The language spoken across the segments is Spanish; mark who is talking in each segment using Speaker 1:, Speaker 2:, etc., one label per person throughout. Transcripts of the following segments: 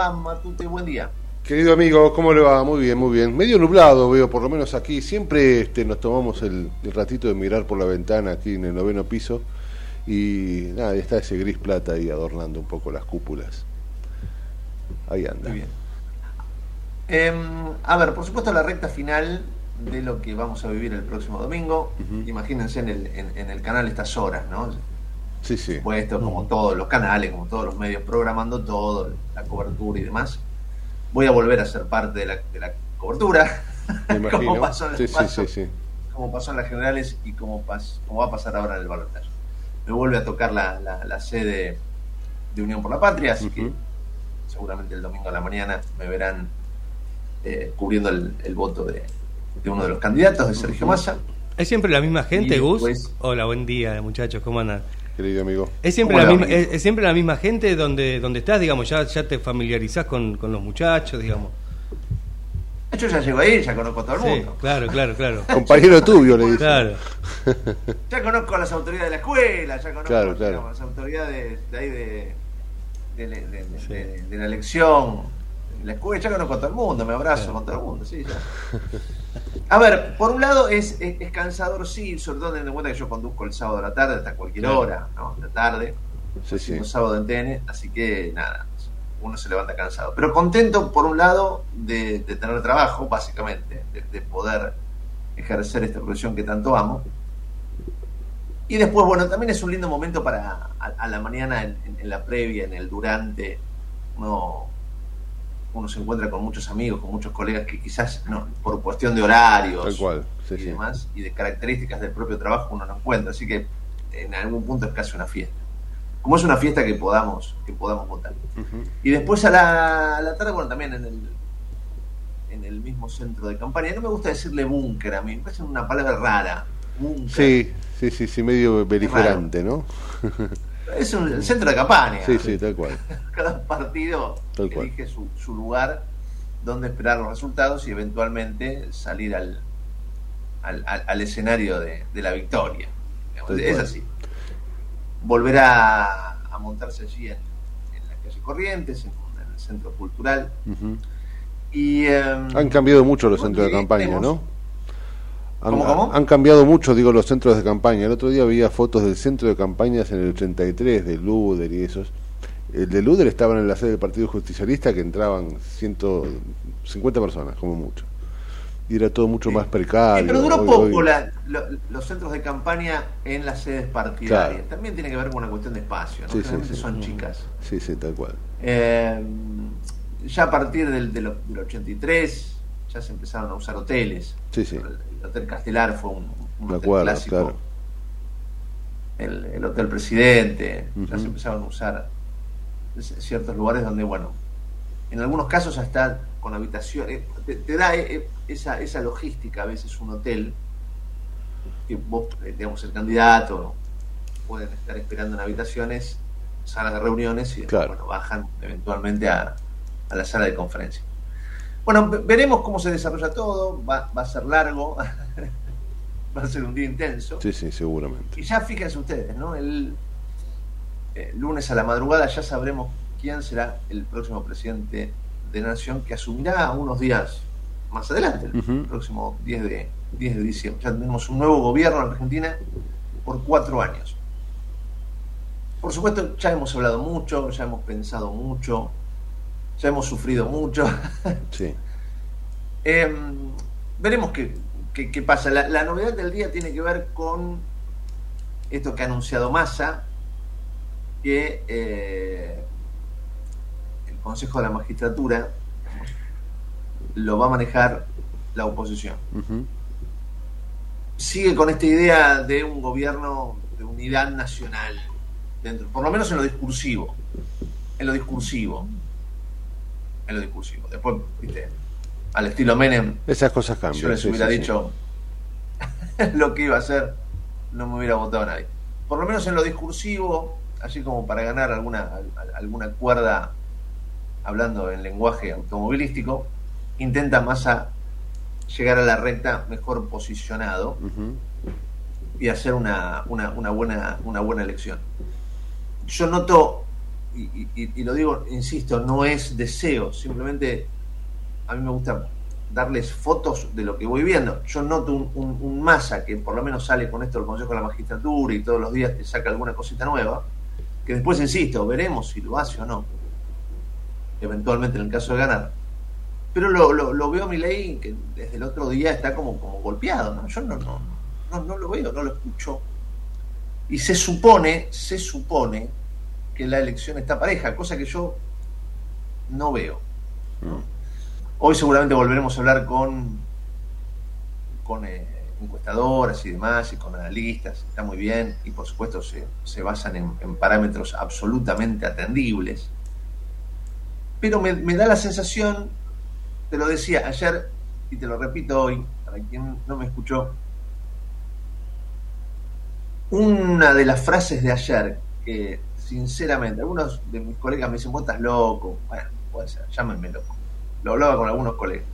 Speaker 1: ¿Cómo va Matute? Buen día.
Speaker 2: Querido amigo, ¿cómo le va? Muy bien, muy bien. Medio nublado veo, por lo menos aquí. Siempre este, nos tomamos el, ratito de mirar por la ventana aquí en el noveno piso y nada, está ese gris plata ahí adornando un poco las cúpulas. Ahí anda. Muy bien.
Speaker 1: Em, a ver, por supuesto la recta final de lo que vamos a vivir el próximo domingo. Imagínense en el, en, el canal estas horas, ¿no?
Speaker 2: Sí, sí.
Speaker 1: Puesto como todos los canales, como todos los medios, programando todo, la cobertura y demás. Voy a volver a ser parte de la, de la cobertura. como, pasó en sí, sí, sí, como pasó en las generales y como, pas, como va a pasar ahora en el balotaje. Me vuelve a tocar la, la, sede de Unión por la Patria, así que seguramente el domingo a la mañana me verán eh, cubriendo el voto de, de uno de los candidatos, de Sergio Massa.
Speaker 3: ¿Es siempre la misma gente, Gus? Hola, buen día, muchachos, ¿cómo andan?
Speaker 2: Querido amigo.
Speaker 3: ¿Es siempre, la misma, es, siempre la misma gente donde, donde estás, digamos, ya, ya te familiarizás con, los muchachos, digamos?
Speaker 1: Yo ya llego ahí, ya conozco a todo el mundo.
Speaker 3: Claro, claro, claro.
Speaker 2: Compañero tuyo, le dice.
Speaker 3: Claro.
Speaker 1: ya conozco a las autoridades de la escuela, ya conozco a las autoridades de ahí de, de, la elección. La escuela, ya conozco a todo el mundo, me abrazo con todo el mundo, sí, ya. A ver, por un lado es, es, cansador, sí, sobre todo teniendo en cuenta que yo conduzco el sábado a la tarde hasta cualquier hora, ¿no? De la tarde, sí, sí. sábado en TN, así que nada, uno se levanta cansado. Pero contento, por un lado, de, tener trabajo, básicamente, de, poder ejercer esta profesión que tanto amo. Y después, bueno, también es un lindo momento para a, la mañana, en, en, la previa, en el durante, uno uno se encuentra con muchos amigos, con muchos colegas que quizás no, por cuestión de horarios y demás, y de características del propio trabajo uno no encuentra. Así que en algún punto es casi una fiesta. Como es una fiesta que podamos, que podamos votar. Y después a la, tarde, bueno, también en el, en el mismo centro de campaña. No me gusta decirle búnker a mí, me parece una palabra rara.
Speaker 2: Sí, sí, sí, sí, medio beligerante, ¿no?
Speaker 1: Es un, el centro de campaña.
Speaker 2: Sí, sí, tal cual.
Speaker 1: Cada partido elige su, lugar donde esperar los resultados y eventualmente salir al, al, escenario de, la victoria. es así. Volverá a montarse allí en, la calle Corrientes, en, el centro cultural. y, em,
Speaker 2: Han cambiado mucho los centros de campaña, ¿no?
Speaker 1: Han,
Speaker 2: han, cambiado mucho, digo, los centros de campaña. El otro día había fotos del centro de campañas en el 83, de Luder y esos. El de Luder estaban en la sede del Partido Justicialista que entraban 150 personas, como mucho.
Speaker 4: y era todo mucho más precario.
Speaker 1: pero duró poco los centros de campaña en las sedes partidarias. También tiene que ver con una cuestión de espacio, ¿no? Sí, son chicas.
Speaker 4: Sí, sí, tal cual.
Speaker 1: Eh, ya a partir del, del, 83 ya se empezaron a usar hoteles.
Speaker 4: Sí, sí.
Speaker 1: El, Hotel Castelar fue un, hotel clásico. El, Hotel Presidente, ya se empezaron a usar ciertos lugares donde, bueno, en algunos casos hasta con habitaciones, te, da eh, eh, esa, esa logística a veces un hotel, que vos, eh, digamos, el candidato, pueden estar esperando en habitaciones, salas de reuniones y después, bueno, bajan eventualmente a, a la sala de conferencia. Bueno, veremos cómo se desarrolla todo, va, va a ser largo, va a ser un día intenso.
Speaker 4: Sí, sí, seguramente.
Speaker 1: Y ya fíjense ustedes, ¿no? El, lunes a la madrugada ya sabremos quién será el próximo presidente de Nación que asumirá unos días más adelante, el próximo 10 de, 10 de diciembre. Ya tenemos un nuevo gobierno en Argentina por cuatro años. Por supuesto, ya hemos hablado mucho, ya hemos pensado mucho, ya hemos sufrido mucho.
Speaker 4: Sí.
Speaker 1: Em, veremos qué, qué, pasa. La, la, novedad del día tiene que ver con esto que ha anunciado Massa, que eh, el Consejo de la Magistratura lo va a manejar la oposición. Sigue con esta idea de un gobierno de unidad nacional, dentro, por lo menos en lo discursivo. En lo discursivo. En lo discursivo. Después, viste, al estilo Menem.
Speaker 4: Esas cosas cambian.
Speaker 1: yo les hubiera dicho lo que iba a hacer, no me hubiera votado nadie. Por lo menos en lo discursivo, así como para ganar alguna, alguna cuerda hablando en lenguaje automovilístico, intenta más a llegar a la recta mejor posicionado y hacer una, una, una, buena, una buena elección. Yo noto, y, lo digo, insisto, no es deseo, simplemente a mí me gusta darles fotos de lo que voy viendo. Yo noto un, un, masa que por lo menos sale con esto del Consejo de la Magistratura y todos los días te saca alguna cosita nueva, que después, insisto, veremos si lo hace o no, eventualmente en el caso de ganar. Pero lo, lo, veo a mi ley que desde el otro día está como, como golpeado, ¿no? Yo no, no, no, no lo veo, no lo escucho. Y se supone, se supone que la elección está pareja, cosa que yo no veo. Mm. Hoy seguramente volveremos a hablar con, con eh, encuestadoras y demás, y con analistas, está muy bien, y por supuesto se, se basan en, parámetros absolutamente atendibles. Pero me, me da la sensación, te lo decía ayer y te lo repito hoy, para quien no me escuchó, una de las frases de ayer que sinceramente algunos de mis colegas me dicen, vos estás loco, bueno, puede ser, llámenme loco, lo hablaba con algunos colegas.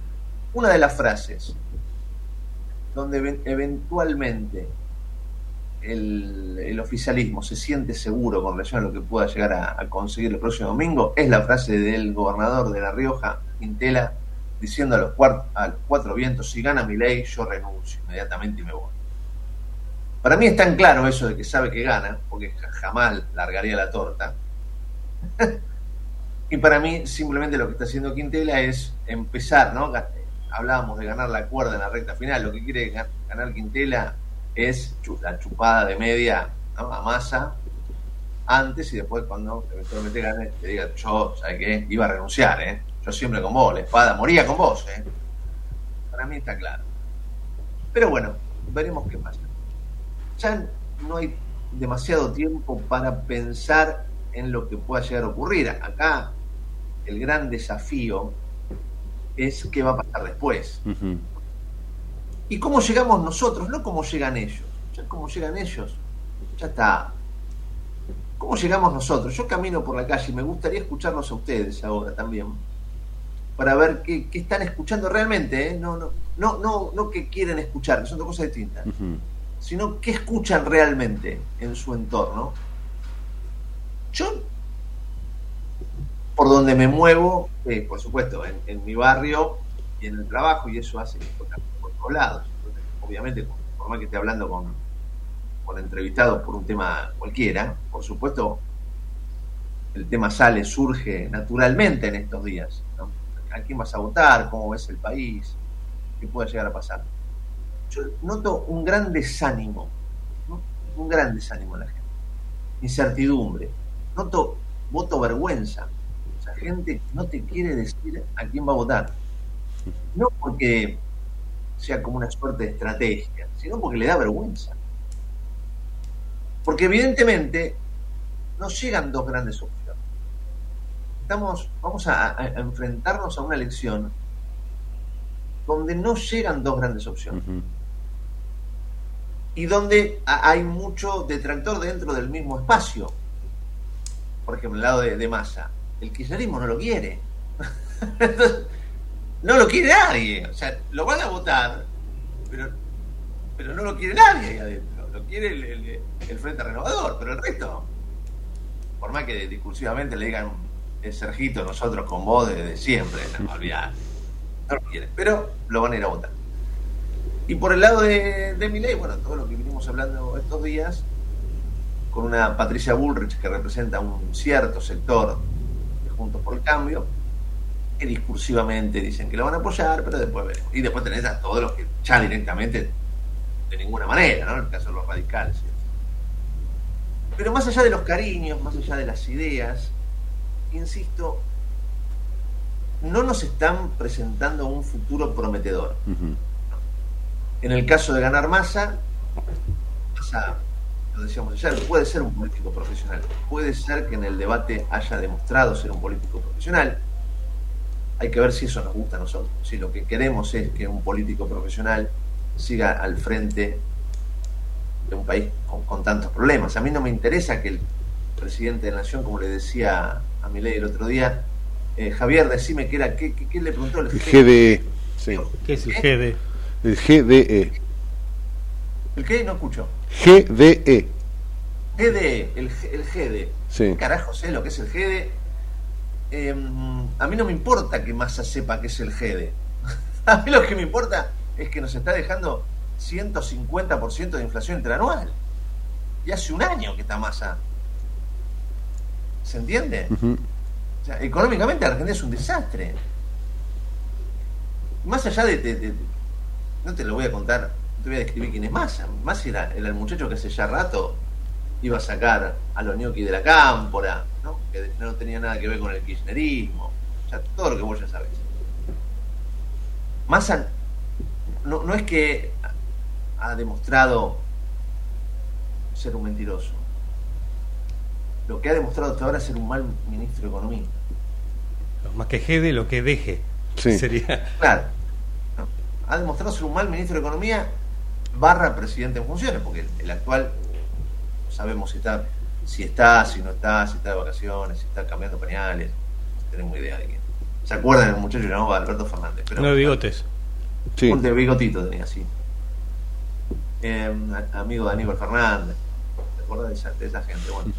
Speaker 1: Una de las frases donde eventualmente el, oficialismo se siente seguro con relación a lo que pueda llegar a, conseguir el próximo domingo es la frase del gobernador de La Rioja, Intela, diciendo a los, cuatro vientos, si gana mi ley, yo renuncio inmediatamente y me voy. Para mí es tan claro eso de que sabe que gana, porque jamás largaría la torta. y para mí simplemente lo que está haciendo Quintela es empezar, ¿no? hablábamos de ganar la cuerda en la recta final, lo que quiere ganar Quintela es la chupada de media a masa antes y después cuando eventualmente gane te diga yo, ¿sabes qué? Iba a renunciar, ¿eh? Yo siempre con vos, la espada moría con vos, ¿eh? Para mí está claro. Pero bueno, veremos qué pasa. Ya no hay demasiado tiempo para pensar en lo que pueda llegar a ocurrir. Acá el gran desafío es qué va a pasar después. Y cómo llegamos nosotros, no cómo llegan ellos. Ya cómo llegan ellos, ya está. ¿Cómo llegamos nosotros? Yo camino por la calle y me gustaría escucharlos a ustedes ahora también, para ver qué, están escuchando realmente, ¿eh? no, no, no, no, no que quieren escuchar, son dos cosas distintas, sino qué escuchan realmente en su entorno. Yo por donde me muevo, eh, por supuesto, en, mi barrio y en el trabajo, y eso hace que por, todos lados. obviamente, por más que esté hablando con, con entrevistados por un tema cualquiera, por supuesto, el tema sale, surge naturalmente en estos días. ¿A quién vas a votar? ¿Cómo ves el país? que pueda llegar a pasar. Yo noto un gran desánimo, un gran desánimo en la gente, incertidumbre, noto voto vergüenza, o sea, gente no te quiere decir a quién va a votar, no porque sea como una suerte de estrategia, sino porque le da vergüenza. Porque evidentemente nos llegan dos grandes opciones. Estamos, vamos a, enfrentarnos a una elección donde no llegan dos grandes opciones. Y donde hay mucho detractor dentro del mismo espacio. Por ejemplo, el lado de, de Massa. El kirchnerismo no lo quiere. no lo quiere nadie. O sea, lo van a votar, pero, pero no lo quiere nadie ahí adentro. Lo quiere el, Frente Renovador, pero el resto, por más que discursivamente le digan el Sergito, nosotros con vos desde siempre, no olvidar. No lo quieren, pero lo van a ir a votar. Y por el lado de, de ley, bueno, todo lo que vinimos hablando estos días, con una Patricia Bullrich que representa un cierto sector de Juntos por el Cambio, que discursivamente dicen que lo van a apoyar, pero después veremos. Y después tenés a todos los que ya directamente de ninguna manera, ¿no? En el caso de los radicales. Pero más allá de los cariños, más allá de las ideas, insisto, no nos están presentando un futuro prometedor. En el caso de ganar masa, lo decíamos ayer, puede ser un político profesional, puede ser que en el debate haya demostrado ser un político profesional, hay que ver si eso nos gusta a nosotros. Si lo que queremos es que un político profesional siga al frente de un país con, tantos problemas. A mí no me interesa que el presidente de la Nación, como le decía a mi ley el otro día, eh, Javier, decime qué era, ¿qué, le preguntó el,
Speaker 4: GDE?
Speaker 5: ¿Qué es el GDE?
Speaker 4: El GDE.
Speaker 1: ¿El qué? No escucho.
Speaker 4: GDE.
Speaker 1: GDE, el, el GDE. Sí. Carajo sé lo que es el GDE Em, a mí no me importa que Massa sepa que es el GEDE. a mí lo que me importa es que nos está dejando 150% de inflación interanual. Y hace un año que está Massa. ¿Se entiende? económicamente Argentina es un desastre. Más allá de, No te lo voy a contar, no te voy a describir quién es Massa. Massa era, era el muchacho que hace ya rato iba a sacar a los ñoquis de la cámpora, ¿no? que no tenía nada que ver con el kirchnerismo, o todo lo que vos ya sabés. Massa no, no es que ha demostrado ser un mentiroso, lo que ha demostrado hasta ahora es ser un mal ministro de Economía.
Speaker 5: Más que jede, lo que deje. Sería.
Speaker 1: Claro. Ha demostrado ser un mal ministro de Economía barra presidente en funciones, porque el actual sabemos si está, si está, si no está, si está de vacaciones, si está cambiando pañales, no tenemos idea de quién. ¿Se acuerdan del muchacho llamado Alberto Fernández?
Speaker 5: Pero, no de bigotes.
Speaker 1: Sí. Un de bigotito tenía así. Eh, amigo de Aníbal Fernández. ¿Te acuerdas de esa, de esa gente? Bueno.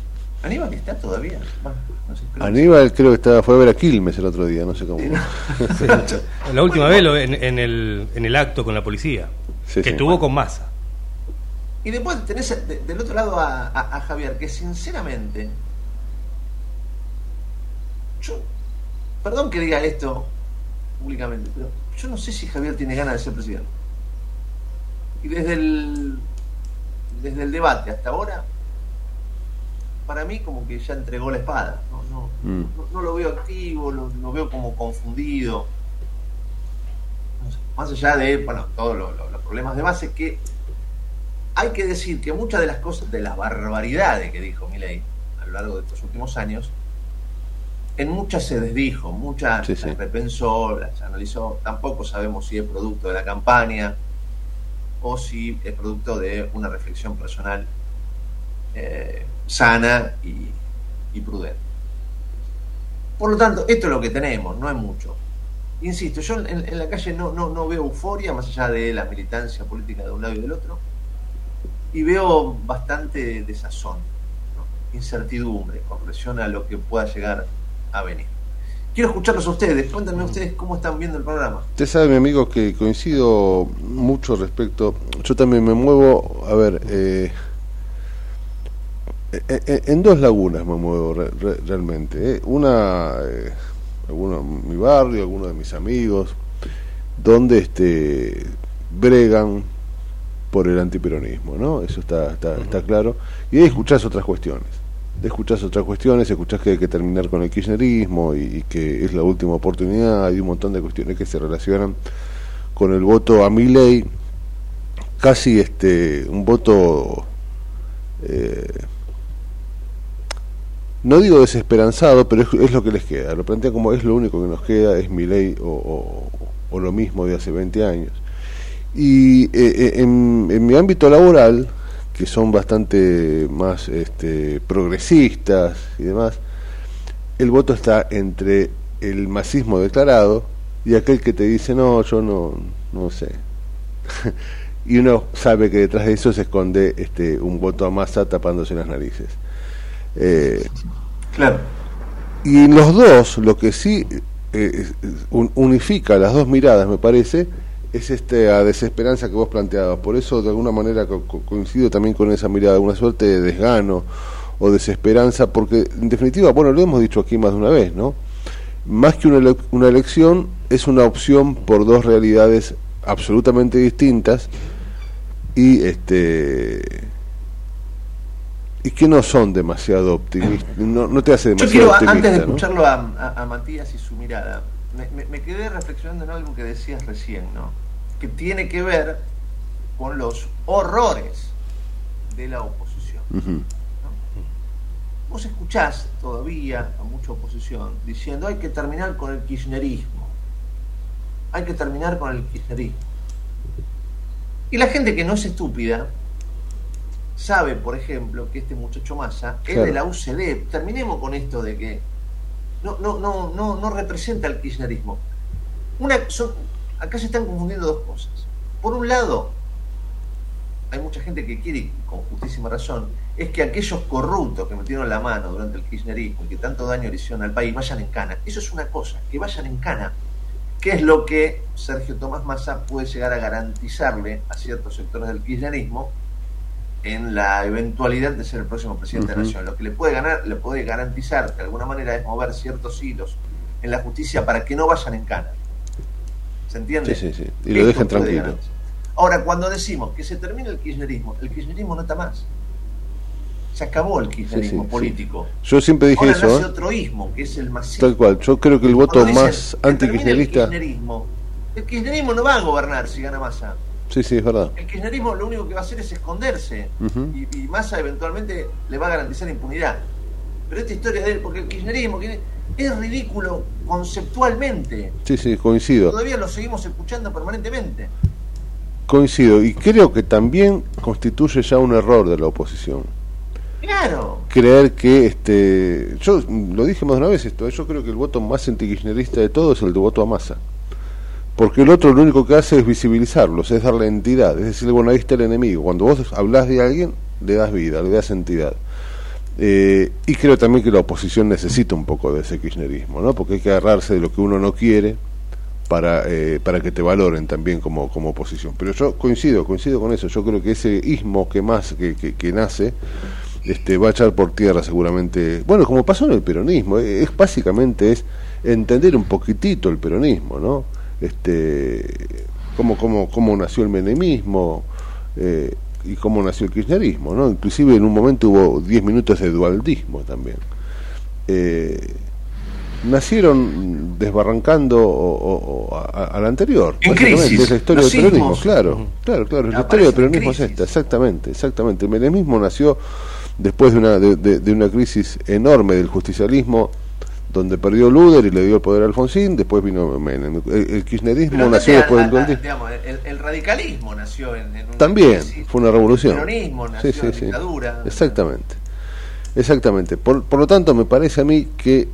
Speaker 1: Aníbal está todavía.
Speaker 4: Aníbal creo que estaba, fue a ver a Quilmes el otro día, no sé cómo.
Speaker 5: La última vez en, el, en el acto con la policía, que tuvo con masa.
Speaker 1: Y después tenés del otro lado a, Javier, que sinceramente, yo, perdón que diga esto públicamente, pero yo no sé si Javier tiene ganas de ser presidente. Y desde el, desde el debate hasta ahora, para mí como que ya entregó la espada. No, no, mm. lo veo activo, lo, veo como confundido. más allá de bueno, todos los problemas de base que hay que decir que muchas de las cosas, de las barbaridades que dijo Milei a lo largo de estos últimos años, en muchas se desdijo, muchas se las repensó, las analizó. Tampoco sabemos si es producto de la campaña o si es producto de una reflexión personal eh, sana y, prudente. Por lo tanto, esto es lo que tenemos, no es mucho. Insisto, yo en, la calle no, no, no veo euforia, más allá de la militancia política de un lado y del otro y veo bastante desazón, incertidumbre con relación a lo que pueda llegar a venir. Quiero escucharlos a ustedes, cuéntenme ustedes cómo están viendo el programa.
Speaker 4: Usted sabe, mi amigo, que coincido mucho respecto, yo también me muevo, a ver, eh, en dos lagunas me muevo realmente. Una, alguno, mi barrio, algunos de mis amigos,
Speaker 2: donde este, bregan por el antiperonismo, ¿no? Eso está, está, está claro. Y ahí escuchás otras cuestiones. Escuchás otras cuestiones, escuchás que hay que terminar con el kirchnerismo y, que es la última oportunidad, hay un montón de cuestiones que se relacionan con el voto a mi ley, casi este un voto eh, no digo desesperanzado, pero es, lo que les queda. Lo plantean como es lo único que nos queda, es mi ley o, lo mismo de hace 20 años. Y eh, eh, en, mi ámbito laboral, que son bastante más este, progresistas y demás, el voto está entre el masismo declarado y aquel que te dice, no, yo no, no sé. y uno sabe que detrás de eso se esconde este, un voto a masa tapándose las narices. Eh,
Speaker 1: claro.
Speaker 2: Y en los dos, lo que sí eh, unifica las dos miradas, me parece, es esta desesperanza que vos planteabas. Por eso, de alguna manera, coincido también con esa mirada, una suerte de desgano o desesperanza, porque en definitiva, bueno, lo hemos dicho aquí más de una vez, ¿no? Más que una, una elección, es una opción por dos realidades absolutamente distintas y este y que no son demasiado optimistas, no, te hace demasiado
Speaker 1: Yo quiero, antes de escucharlo a, Matías y su mirada, me, quedé reflexionando en algo que decías recién, ¿no? Que tiene que ver con los horrores de la oposición. Vos escuchás todavía a mucha oposición diciendo hay que terminar con el kirchnerismo, hay que terminar con el kirchnerismo. Y la gente que no es estúpida sabe, por ejemplo, que este muchacho Massa es de la UCD. Terminemos con esto de que no, no, no, no, no representa el kirchnerismo. Una, acá se están confundiendo dos cosas. Por un lado, hay mucha gente que quiere, con justísima razón, es que aquellos corruptos que metieron la mano durante el kirchnerismo y que tanto daño le hicieron al país vayan en cana. Eso es una cosa, que vayan en cana. ¿Qué es lo que Sergio Tomás Massa puede llegar a garantizarle a ciertos sectores del kirchnerismo en la eventualidad de ser el próximo presidente de la nación? Lo que le puede ganar, le puede garantizar de alguna manera es mover ciertos hilos en la justicia para que no vayan en cana. ¿Se entiende?
Speaker 2: Sí, sí, sí. Y lo dejen tranquilo.
Speaker 1: Ahora, cuando decimos que se termina el kirchnerismo, el kirchnerismo no está más se acabó el kirchnerismo político.
Speaker 2: Yo siempre dije eso.
Speaker 1: Nace ¿eh? otro ismo, que es el masivo.
Speaker 2: Tal cual. Yo creo que el voto más antikirchnerista.
Speaker 1: El kirchnerismo, el kirchnerismo no va a gobernar si gana Massa.
Speaker 2: Sí, sí, es verdad.
Speaker 1: El kirchnerismo lo único que va a hacer es esconderse. y, y, Massa eventualmente le va a garantizar impunidad. Pero esta historia de él, porque el kirchnerismo es ridículo conceptualmente.
Speaker 2: Sí, sí, coincido.
Speaker 1: Todavía lo seguimos escuchando permanentemente.
Speaker 2: Coincido. Y creo que también constituye ya un error de la oposición
Speaker 1: Claro.
Speaker 2: Creer que, este, yo lo dije más de una vez esto, yo creo que el voto más antikirchnerista de todo es el de voto a masa. Porque el otro lo único que hace es visibilizarlos, es darle entidad, es decir, bueno, ahí está el enemigo. Cuando vos hablas de alguien, le das vida, le das entidad. Eh, y creo también que la oposición necesita un poco de ese kirchnerismo, ¿no? Porque hay que agarrarse de lo que uno no quiere para, eh, para que te valoren también como, como oposición. Pero yo coincido, coincido con eso. Yo creo que ese ismo que más que, que nace este, va a echar por tierra seguramente, bueno, como pasó en el peronismo, es, básicamente es entender un poquitito el peronismo, ¿no? Este, cómo, cómo, cómo nació el menemismo eh, y cómo nació el kirchnerismo, ¿no? Inclusive en un momento hubo 10 minutos de dualdismo también. Eh, nacieron desbarrancando o, al anterior.
Speaker 1: En crisis.
Speaker 2: Es la historia del peronismo, claro, claro, claro. La historia del peronismo es esta, exactamente, exactamente. El menemismo nació después de una, de, una crisis enorme del justicialismo, donde perdió Luder y le dio el poder a Alfonsín, después vino Menem. El, kirchnerismo nació después
Speaker 1: del el, radicalismo nació en,
Speaker 2: También, fue una revolución. El
Speaker 1: peronismo nació en dictadura.
Speaker 2: Exactamente. Exactamente. Por, por lo tanto, me parece a mí que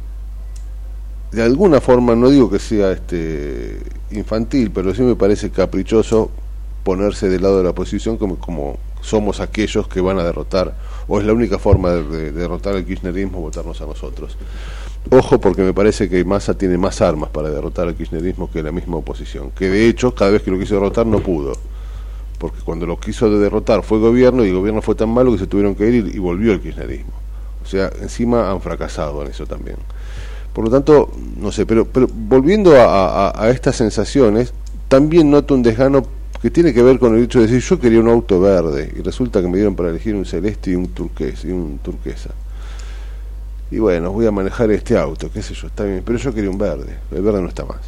Speaker 2: de alguna forma, no digo que sea este infantil, pero sí me parece caprichoso ponerse del lado de la oposición como, como somos aquellos que van a derrotar, o es la única forma de, derrotar el kirchnerismo, votarnos a nosotros. Ojo porque me parece que Massa tiene más armas para derrotar al kirchnerismo que la misma oposición, que de hecho cada vez que lo quiso derrotar no pudo, porque cuando lo quiso derrotar fue gobierno y el gobierno fue tan malo que se tuvieron que ir y, volvió el kirchnerismo. O sea, encima han fracasado en eso también. Por lo tanto, no sé, pero, pero volviendo a estas sensaciones, también noto un desgano que tiene que ver con el hecho de decir yo quería un auto verde y resulta que me dieron para elegir un celeste y un y un turquesa. Y bueno, voy a manejar este auto, qué sé yo, está bien, pero yo quería un verde, el verde no está más.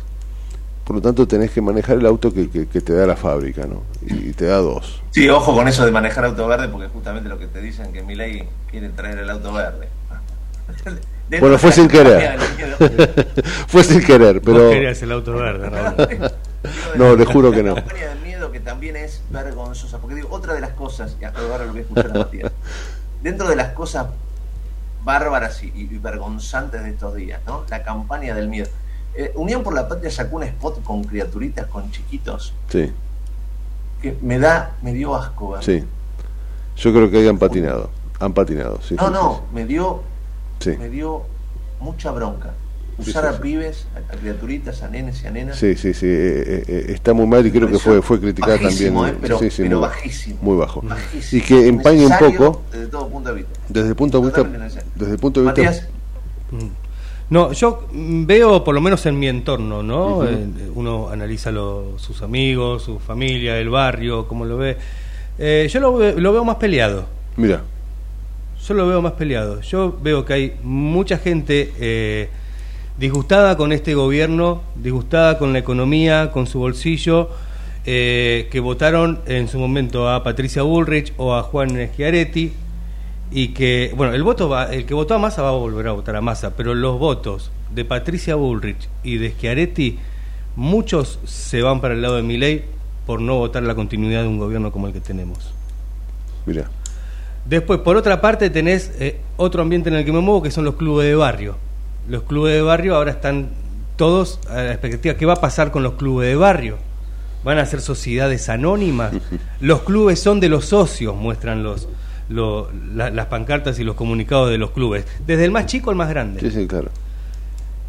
Speaker 2: Por lo tanto, tenés que manejar el auto que, que, te da la fábrica, ¿no? Y, te da dos.
Speaker 1: Sí, ojo con eso de manejar auto verde, porque justamente lo que te dicen que mi ley quiere traer el auto verde.
Speaker 2: bueno, fue sin querer. fue sin querer, pero.
Speaker 5: Vos querías el auto verde,
Speaker 2: ¿no? no, le juro que no.
Speaker 1: La campaña del miedo que también es vergonzosa, porque digo, otra de las cosas, y ahora lo voy a escuchar a Matías, dentro de las cosas bárbaras y, vergonzantes de estos días, ¿no? La campaña del miedo. Eh, Unión por la Patria sacó un spot con criaturitas, con chiquitos.
Speaker 2: Sí.
Speaker 1: Que me da, me dio asco, ¿verdad?
Speaker 2: Sí. Yo creo que ahí han patinado. Han patinado, sí.
Speaker 1: No, no, me dio, me dio mucha bronca usar a pibes, a, criaturitas, a nenes y a nenas.
Speaker 2: Sí, sí, sí, eh, eh, eh, está muy mal y creo que fue fue criticada también.
Speaker 1: pero,
Speaker 2: sí, sí,
Speaker 1: muy, bajísimo.
Speaker 2: Muy bajo. Y que empañe un poco.
Speaker 1: Desde todo punto de vista.
Speaker 2: Desde el punto de vista. Desde el punto de vista.
Speaker 5: Mm. No, yo veo, por lo menos en mi entorno, ¿no? Uno analiza sus amigos, su familia, el barrio, cómo lo ve. yo lo, lo veo más peleado.
Speaker 2: Mira.
Speaker 5: Yo lo veo más peleado. Yo veo que hay mucha gente eh, disgustada con este gobierno, disgustada con la economía, con su bolsillo, eh, que votaron en su momento a Patricia Bullrich o a Juan Schiaretti y que, bueno, el voto va, el que votó a Massa va a volver a votar a Massa, pero los votos de Patricia Bullrich y de Schiaretti, muchos se van para el lado de Milei por no votar la continuidad de un gobierno como el que tenemos.
Speaker 2: Mira.
Speaker 5: Después, por otra parte, tenés eh, otro ambiente en el que me muevo, que son los clubes de barrio los clubes de barrio ahora están todos a la expectativa. ¿Qué va a pasar con los clubes de barrio? ¿Van a ser sociedades anónimas? Los clubes son de los socios, muestran los, las pancartas y los comunicados de los clubes, desde el más chico al más grande.
Speaker 2: Sí, sí, claro.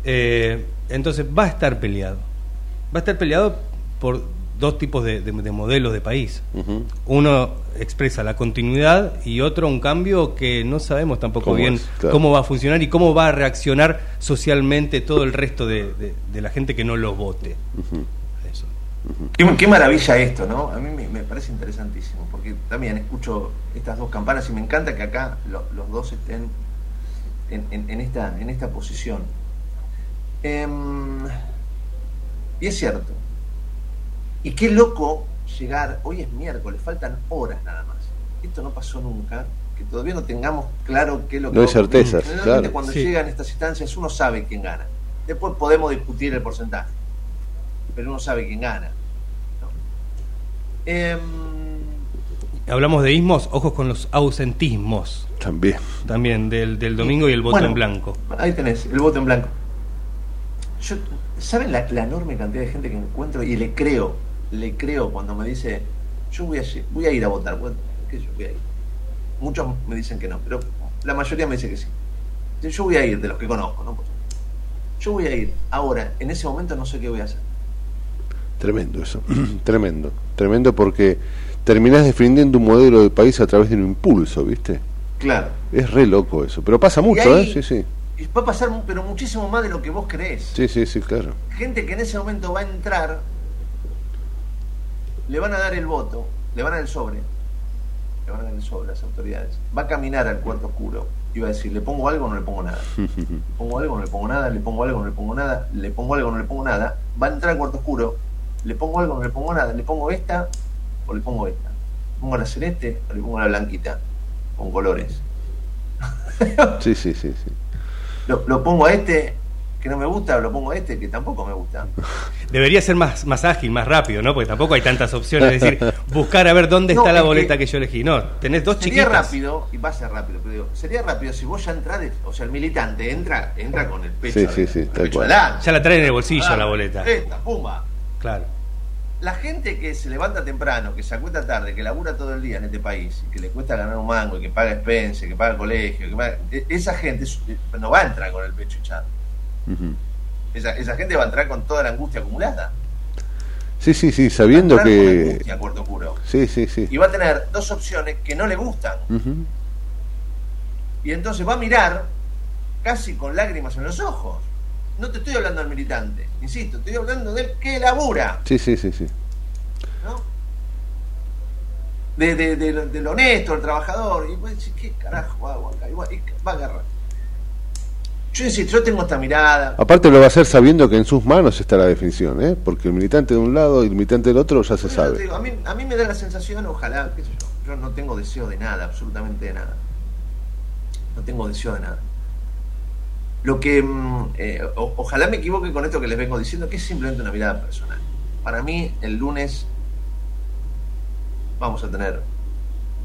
Speaker 5: Eh, entonces va a estar peleado. Va a estar peleado por dos tipos de, modelos de país. Uno expresa la continuidad y otro un cambio que no sabemos tampoco bien cómo va a funcionar y cómo va a reaccionar socialmente todo el resto de, la gente que no lo vote.
Speaker 1: qué, maravilla esto, ¿no? A mí me, parece interesantísimo, porque también escucho estas dos campanas y me encanta que acá los dos estén en, esta, en esta posición. Em, y es cierto, y qué loco llegar, hoy es miércoles, faltan horas nada más. Esto no pasó nunca, que todavía no tengamos claro qué es lo que...
Speaker 2: No hay certezas, claro.
Speaker 1: cuando llegan estas instancias uno sabe quién gana. Después podemos discutir el porcentaje, pero uno sabe quién gana.
Speaker 5: Em, Hablamos de ismos, ojos con los ausentismos.
Speaker 2: También.
Speaker 5: También, del, del domingo y el voto en blanco.
Speaker 1: Ahí tenés, el voto en blanco. Yo, ¿Saben la, la, enorme cantidad de gente que encuentro y le creo le creo cuando me dice, yo voy a, voy a ir a votar. Bueno, ¿qué yo voy a ir? Muchos me dicen que no, pero la mayoría me dice que sí. Yo voy a ir, de los que conozco, ¿no? Yo voy a ir. Ahora, en ese momento no sé qué voy a hacer.
Speaker 2: Tremendo eso, tremendo, tremendo porque terminás defendiendo un modelo de país a través de un impulso, ¿viste?
Speaker 1: Claro.
Speaker 2: Es re loco eso, pero pasa mucho, ¿eh? Sí, sí.
Speaker 1: Va a pasar, pero muchísimo más de lo que vos creés.
Speaker 2: Sí, sí, sí, claro.
Speaker 1: Gente que en ese momento va a entrar le van a dar el voto, le van a dar el sobre, le van a dar el sobre a las autoridades, va a caminar al cuarto oscuro y va a decir, ¿le pongo algo o no le pongo nada? ¿Le pongo algo o no le pongo nada? ¿Le pongo algo o no le pongo nada? ¿Le pongo algo o no le pongo nada? Va a entrar al cuarto oscuro, ¿le pongo algo o no le pongo nada? ¿Le pongo esta o le pongo esta? ¿Le pongo la celeste o le pongo la blanquita? Con colores.
Speaker 2: sí, sí, sí, sí.
Speaker 1: Lo, lo pongo a este que no me gusta, lo pongo este que tampoco me gusta.
Speaker 5: Debería ser más, más ágil, más rápido, ¿no? Porque tampoco hay tantas opciones. Es decir, buscar a ver dónde está la boleta que, yo elegí. No, tenés dos
Speaker 1: sería Sería rápido, y va a ser rápido, pero digo, sería rápido si vos ya entrás, o sea, el militante entra entra con el pecho.
Speaker 2: Sí, sí, sí,
Speaker 5: Ya la trae en el bolsillo la boleta.
Speaker 1: Esta, pumba.
Speaker 5: Claro.
Speaker 1: La gente que se levanta temprano, que se acuesta tarde, que labura todo el día en este país, que le cuesta ganar un mango, que paga expense, que paga el colegio, que e-, esa gente no va a entrar con el pecho echado esa, gente va a entrar con toda la angustia acumulada.
Speaker 2: Sí, sí, sí, sabiendo que...
Speaker 1: Sí, sí, sí. Y va a tener dos opciones que no le gustan. Y entonces va a mirar casi con lágrimas en los ojos. no te estoy hablando del militante, insisto, estoy hablando del que labura.
Speaker 2: Sí, sí, sí, sí.
Speaker 1: ¿No? De, de, de, lo honesto, el trabajador. Y decís, ¿qué carajo hago acá? va a agarrar. Yo insisto, yo tengo esta mirada.
Speaker 2: Aparte lo va a hacer sabiendo que en sus manos está la definición, ¿eh? porque el militante de un lado y el militante del otro ya se sabe.
Speaker 1: a, mí, a mí me da la sensación, ojalá, qué sé yo, yo no tengo deseo de nada, absolutamente de nada. No tengo deseo de nada. Lo que, mm, eh, ojalá me equivoque con esto que les vengo diciendo, que es simplemente una mirada personal. Para mí, el lunes vamos a tener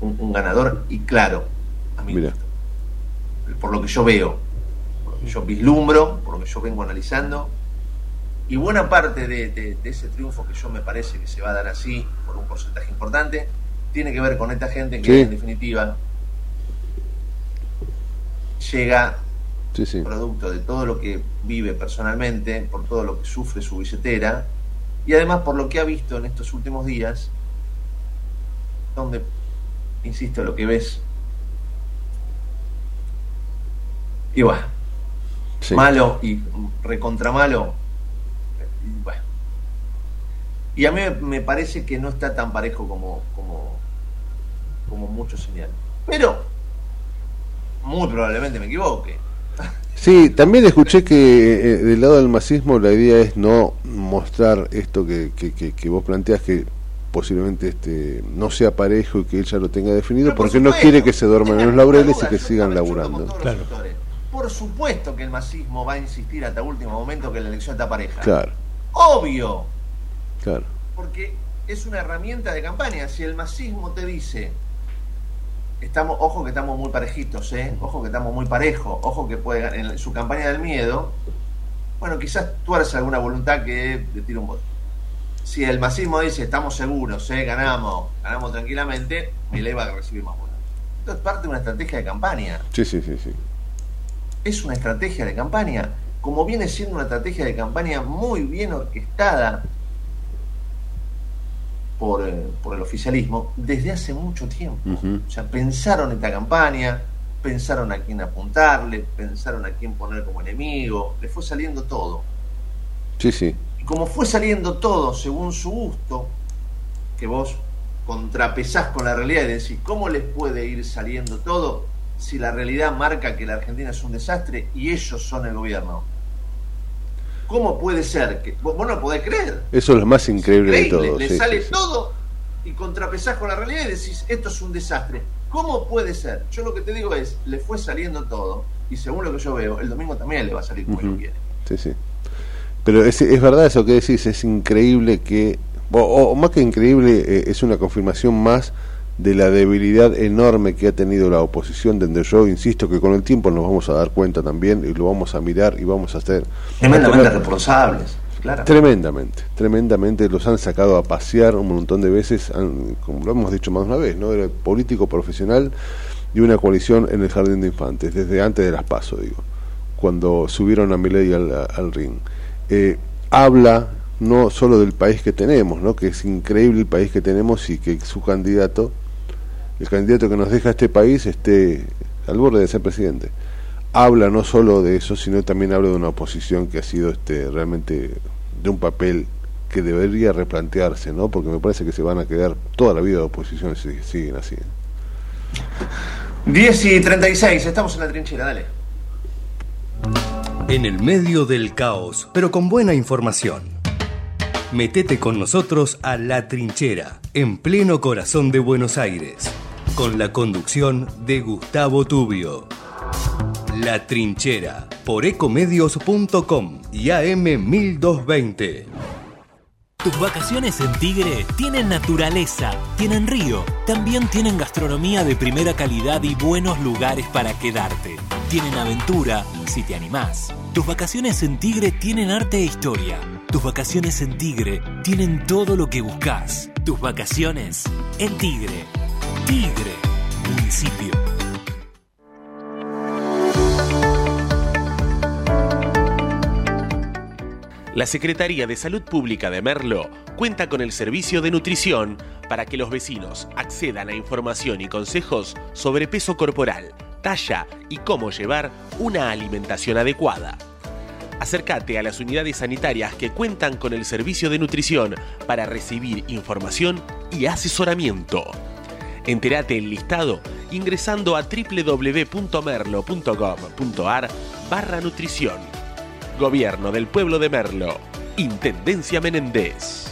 Speaker 1: un, ganador y claro, a mí, por lo que yo veo, que yo vislumbro, por lo que yo vengo analizando, y buena parte de, ese triunfo que yo me parece que se va a dar así, por un porcentaje importante, tiene que ver con esta gente que en definitiva llega producto de todo lo que vive personalmente, por todo lo que sufre su billetera y además por lo que ha visto en estos últimos días, donde, insisto, lo que ves, y bueno, malo y recontra malo, y bueno. Y a mí me parece que no está tan parejo como, como, como muchos señalan. Pero, muy probablemente me equivoque.
Speaker 2: Sí, también escuché que eh, del lado del masismo la idea es no mostrar esto que, que, vos planteas que posiblemente este no sea parejo y que él ya lo tenga definido porque no quiere que se duerman en los laureles y que sigan laburando.
Speaker 1: Por supuesto que el masismo va a insistir hasta último momento que la elección está pareja.
Speaker 2: Claro.
Speaker 1: Obvio.
Speaker 2: Claro.
Speaker 1: Porque es una herramienta de campaña. Si el masismo te dice estamos, ojo que estamos muy parejitos, ¿eh? ojo que estamos muy parejos, ojo que puede en su campaña del miedo, bueno, quizás tú hagas alguna voluntad que le tire un voto. Si el masismo dice estamos seguros, ¿eh? ganamos, ganamos tranquilamente, ley va a recibir más votos. Esto es parte de una estrategia de campaña.
Speaker 2: Sí, sí, sí, sí.
Speaker 1: Es una estrategia de campaña, como viene siendo una estrategia de campaña muy bien orquestada por, eh, por el oficialismo desde hace mucho tiempo. O sea, pensaron esta campaña, pensaron a quién apuntarle, pensaron a quién poner como enemigo, le fue saliendo todo.
Speaker 2: Sí, sí.
Speaker 1: Y como fue saliendo todo según su gusto, que vos contrapesás con la realidad y decís, ¿cómo les puede ir saliendo todo si la realidad marca que la Argentina es un desastre y ellos son el gobierno? ¿Cómo puede ser? que Vos, no lo podés creer.
Speaker 2: Eso es lo más increíble, de todo.
Speaker 1: Le sale todo y contrapesás con la realidad y decís, esto es un desastre. ¿Cómo puede ser? Yo lo que te digo es, le fue saliendo todo y según lo que yo veo, el domingo también le va a salir como lo quiere.
Speaker 2: Sí, sí. Pero es, es, verdad eso que decís, es increíble que, o, más que increíble, eh, es una confirmación más de la debilidad enorme que ha tenido la oposición, donde yo insisto que con el tiempo nos vamos a dar cuenta también y lo vamos a mirar y vamos a hacer...
Speaker 1: Tremendamente responsables, claro.
Speaker 2: Tremendamente, tremendamente los han sacado a pasear un montón de veces, como lo hemos dicho más de una vez, ¿no? Era político profesional y una coalición en el Jardín de Infantes, desde antes de las PASO, digo, cuando subieron a Milei al, al ring. Eh, habla no solo del país que tenemos, ¿no? que es increíble el país que tenemos y que su candidato el candidato que nos deja este país esté al borde de ser presidente. Habla no solo de eso, sino también habla de una oposición que ha sido este realmente de un papel que debería replantearse, ¿no? Porque me parece que se van a quedar toda la vida de oposición si siguen así.
Speaker 1: 10 y 36, estamos en la trinchera, dale.
Speaker 5: En el medio del caos, pero con buena información. Metete con nosotros a La Trinchera, en pleno corazón de Buenos Aires con la conducción de Gustavo Tubio. La Trinchera por ecomedios.com y AM1220.
Speaker 6: Tus vacaciones en Tigre tienen naturaleza, tienen río, también tienen gastronomía de primera calidad y buenos lugares para quedarte. Tienen aventura, si te animás. Tus vacaciones en Tigre tienen arte e historia. Tus vacaciones en Tigre tienen todo lo que buscas. Tus vacaciones en Tigre. Tigre, municipio. La Secretaría de Salud Pública de Merlo cuenta con el servicio de nutrición para que los vecinos accedan a información y consejos sobre peso corporal, talla y cómo llevar una alimentación adecuada.
Speaker 7: Acércate a las unidades sanitarias que cuentan con el servicio de nutrición para recibir información y asesoramiento. Entérate el listado ingresando a www.merlo.gov.ar barra nutrición. Gobierno del Pueblo de Merlo. Intendencia Menéndez.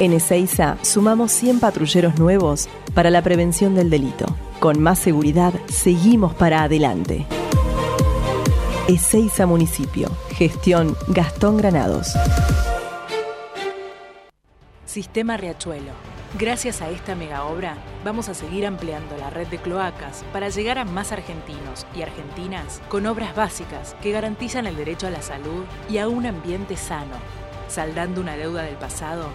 Speaker 8: En Ezeiza sumamos 100 patrulleros nuevos para la prevención del delito. Con más seguridad, seguimos para adelante. Ezeiza Municipio. Gestión Gastón Granados.
Speaker 9: Sistema Riachuelo. Gracias a esta mega obra, vamos a seguir ampliando la red de cloacas para llegar a más argentinos y argentinas con obras básicas que garantizan el derecho a la salud y a un ambiente sano, saldando una deuda del pasado,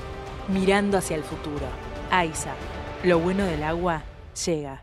Speaker 9: mirando hacia el futuro. AISA, lo bueno del agua llega.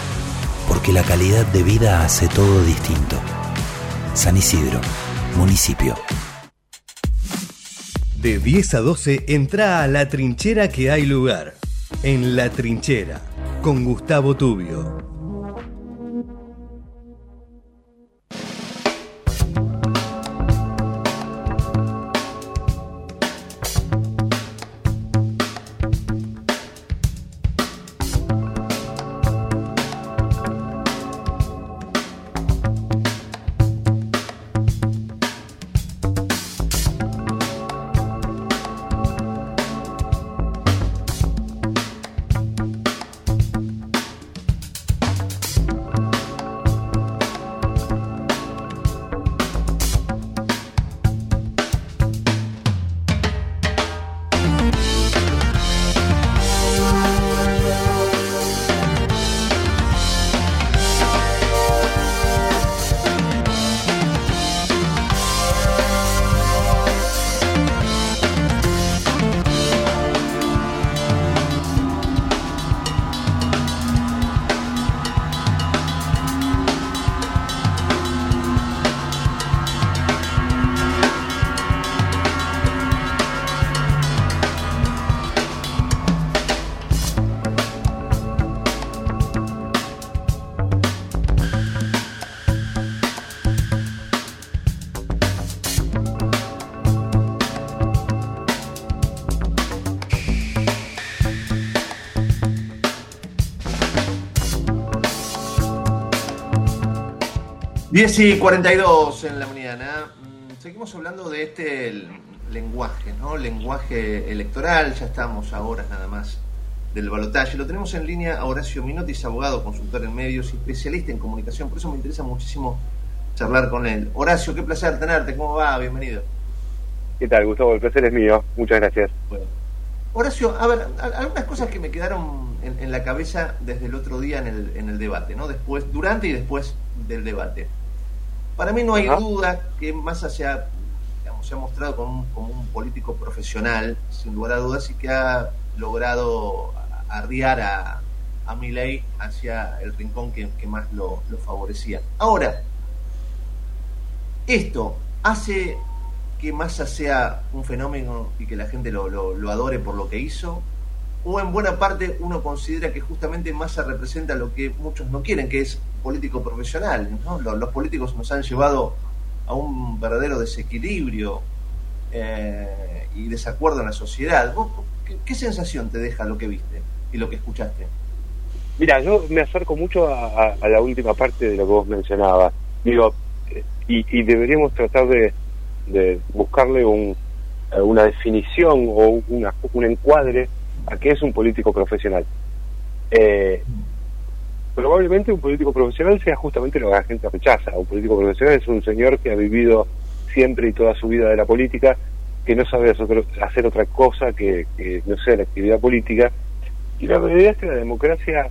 Speaker 10: porque la calidad de vida hace todo distinto. San Isidro, municipio.
Speaker 5: De 10 a 12 entra a la trinchera que hay lugar. En la trinchera, con Gustavo Tubio.
Speaker 1: Y 42 en la mañana. Mm, seguimos hablando de este lenguaje, ¿no? Lenguaje electoral. Ya estamos a horas nada más del balotaje. Lo tenemos en línea a Horacio Minotis, abogado, consultor en medios y especialista en comunicación. Por eso me interesa muchísimo charlar con él. Horacio, qué placer tenerte, ¿cómo va? Bienvenido.
Speaker 11: ¿Qué tal, Gustavo? El placer es mío, muchas gracias.
Speaker 1: Horacio, a ver, algunas cosas que me quedaron en, la cabeza desde el otro día en el, en el debate, ¿no? Después, durante y después del debate. Para mí no hay duda que Massa se ha, se ha mostrado como un, político profesional, sin lugar a dudas, y que ha logrado arriar a, a Milei hacia el rincón que, más lo, favorecía. Ahora, esto hace que Massa sea un fenómeno y que la gente lo, lo, adore por lo que hizo, o en buena parte uno considera que justamente Massa representa lo que muchos no quieren, que es político profesional. Los, políticos nos han llevado a un verdadero desequilibrio eh, y desacuerdo en la sociedad. qué, sensación te deja lo que viste y lo que escuchaste?
Speaker 11: Mira, yo me acerco mucho a, la última parte de lo que vos mencionabas. Digo, y, deberíamos tratar de, buscarle un, una definición o una, un encuadre a qué es un político profesional. Eh, probablemente un político profesional sea justamente lo que la gente rechaza. Un político profesional es un señor que ha vivido siempre y toda su vida de la política, que no sabe hacer otra cosa que, no sea la actividad política. Y la realidad es que la democracia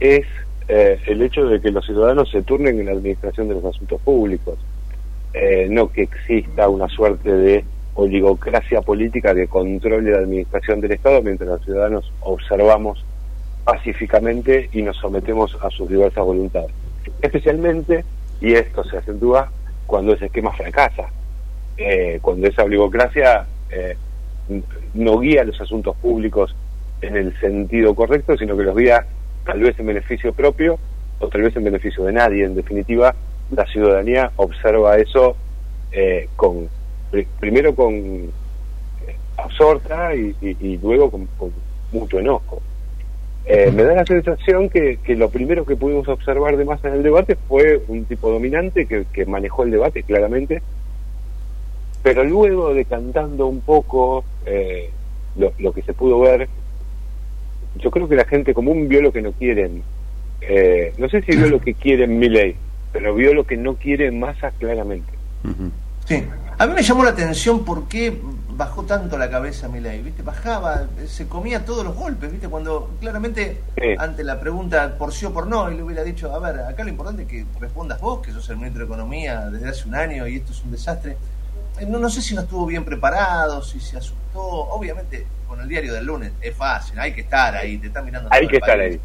Speaker 11: es eh, el hecho de que los ciudadanos se turnen en la administración de los asuntos públicos, eh, no que exista una suerte de oligocracia política que controle la administración del Estado mientras los ciudadanos observamos pacíficamente y nos sometemos a sus diversas voluntades. Especialmente, y esto se acentúa, cuando ese esquema fracasa, eh, cuando esa oligocracia eh, no guía los asuntos públicos en el sentido correcto, sino que los guía tal vez en beneficio propio o tal vez en beneficio de nadie. En definitiva, la ciudadanía observa eso eh, con primero con absorta y, luego con mucho enojo. Eh, me da la sensación que, lo primero que pudimos observar de más en el debate fue un tipo dominante que, manejó el debate claramente, pero luego decantando un poco eh, lo, que se pudo ver, yo creo que la gente común vio lo que no quieren. Eh, no sé si vio lo que quieren Milley, pero vio lo que no quiere Massa claramente.
Speaker 1: Sí, a mí me llamó la atención por qué bajó tanto la cabeza Milei, ¿viste? Bajaba, se comía todos los golpes, ¿viste? Cuando claramente ante la pregunta por sí o por no, él le hubiera dicho, a ver, acá lo importante es que respondas vos, que sos el ministro de Economía desde hace un año y esto es un desastre. Eh, no, no sé si no estuvo bien preparado, si se asustó. Obviamente, con el diario del lunes es fácil, hay que estar ahí, te está mirando.
Speaker 11: Hay que estar ahí.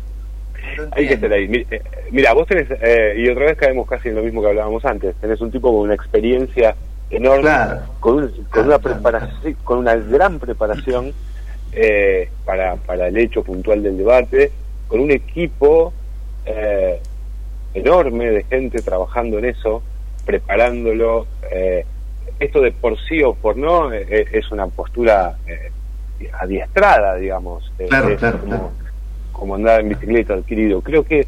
Speaker 11: Hay que estar ahí. Eh, mira, vos tenés, eh, y otra vez caemos casi en lo mismo que hablábamos antes, tenés un tipo con una experiencia enorme, con, con una preparación, con una gran preparación eh, para, para el hecho puntual del debate, con un equipo eh, enorme de gente trabajando en eso, preparándolo. Eh, esto de por sí o por no es una postura adiestrada, digamos,
Speaker 1: claro,
Speaker 11: como, como andar en bicicleta adquirido. Creo que,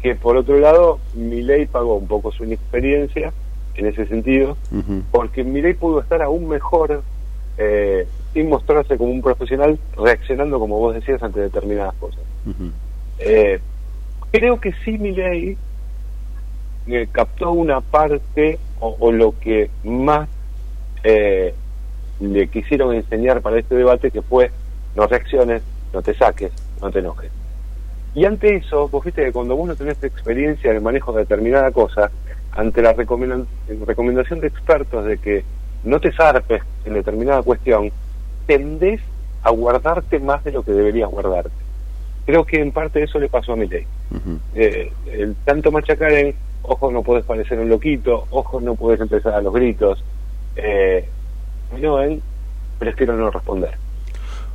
Speaker 11: que por otro lado, mi ley pagó un poco su inexperiencia en ese sentido, porque Milei pudo estar aún mejor eh, sin mostrarse como un profesional reaccionando, como vos decías, ante determinadas cosas. Eh, creo que sí Milei eh, captó una parte o, lo que más eh, le quisieron enseñar para este debate, que fue no reacciones, no te saques, no te enojes. Y ante eso, vos viste que cuando vos no tenés experiencia en el manejo de determinada cosa, ante la recomendación de expertos de que no te zarpes en determinada cuestión, tendés a guardarte más de lo que deberías guardarte. Creo que en parte eso le pasó a mi ley. Eh, el tanto machacar en, ojos no puedes parecer un loquito, ojos no puedes empezar a los gritos, eh, no, él prefiero no responder.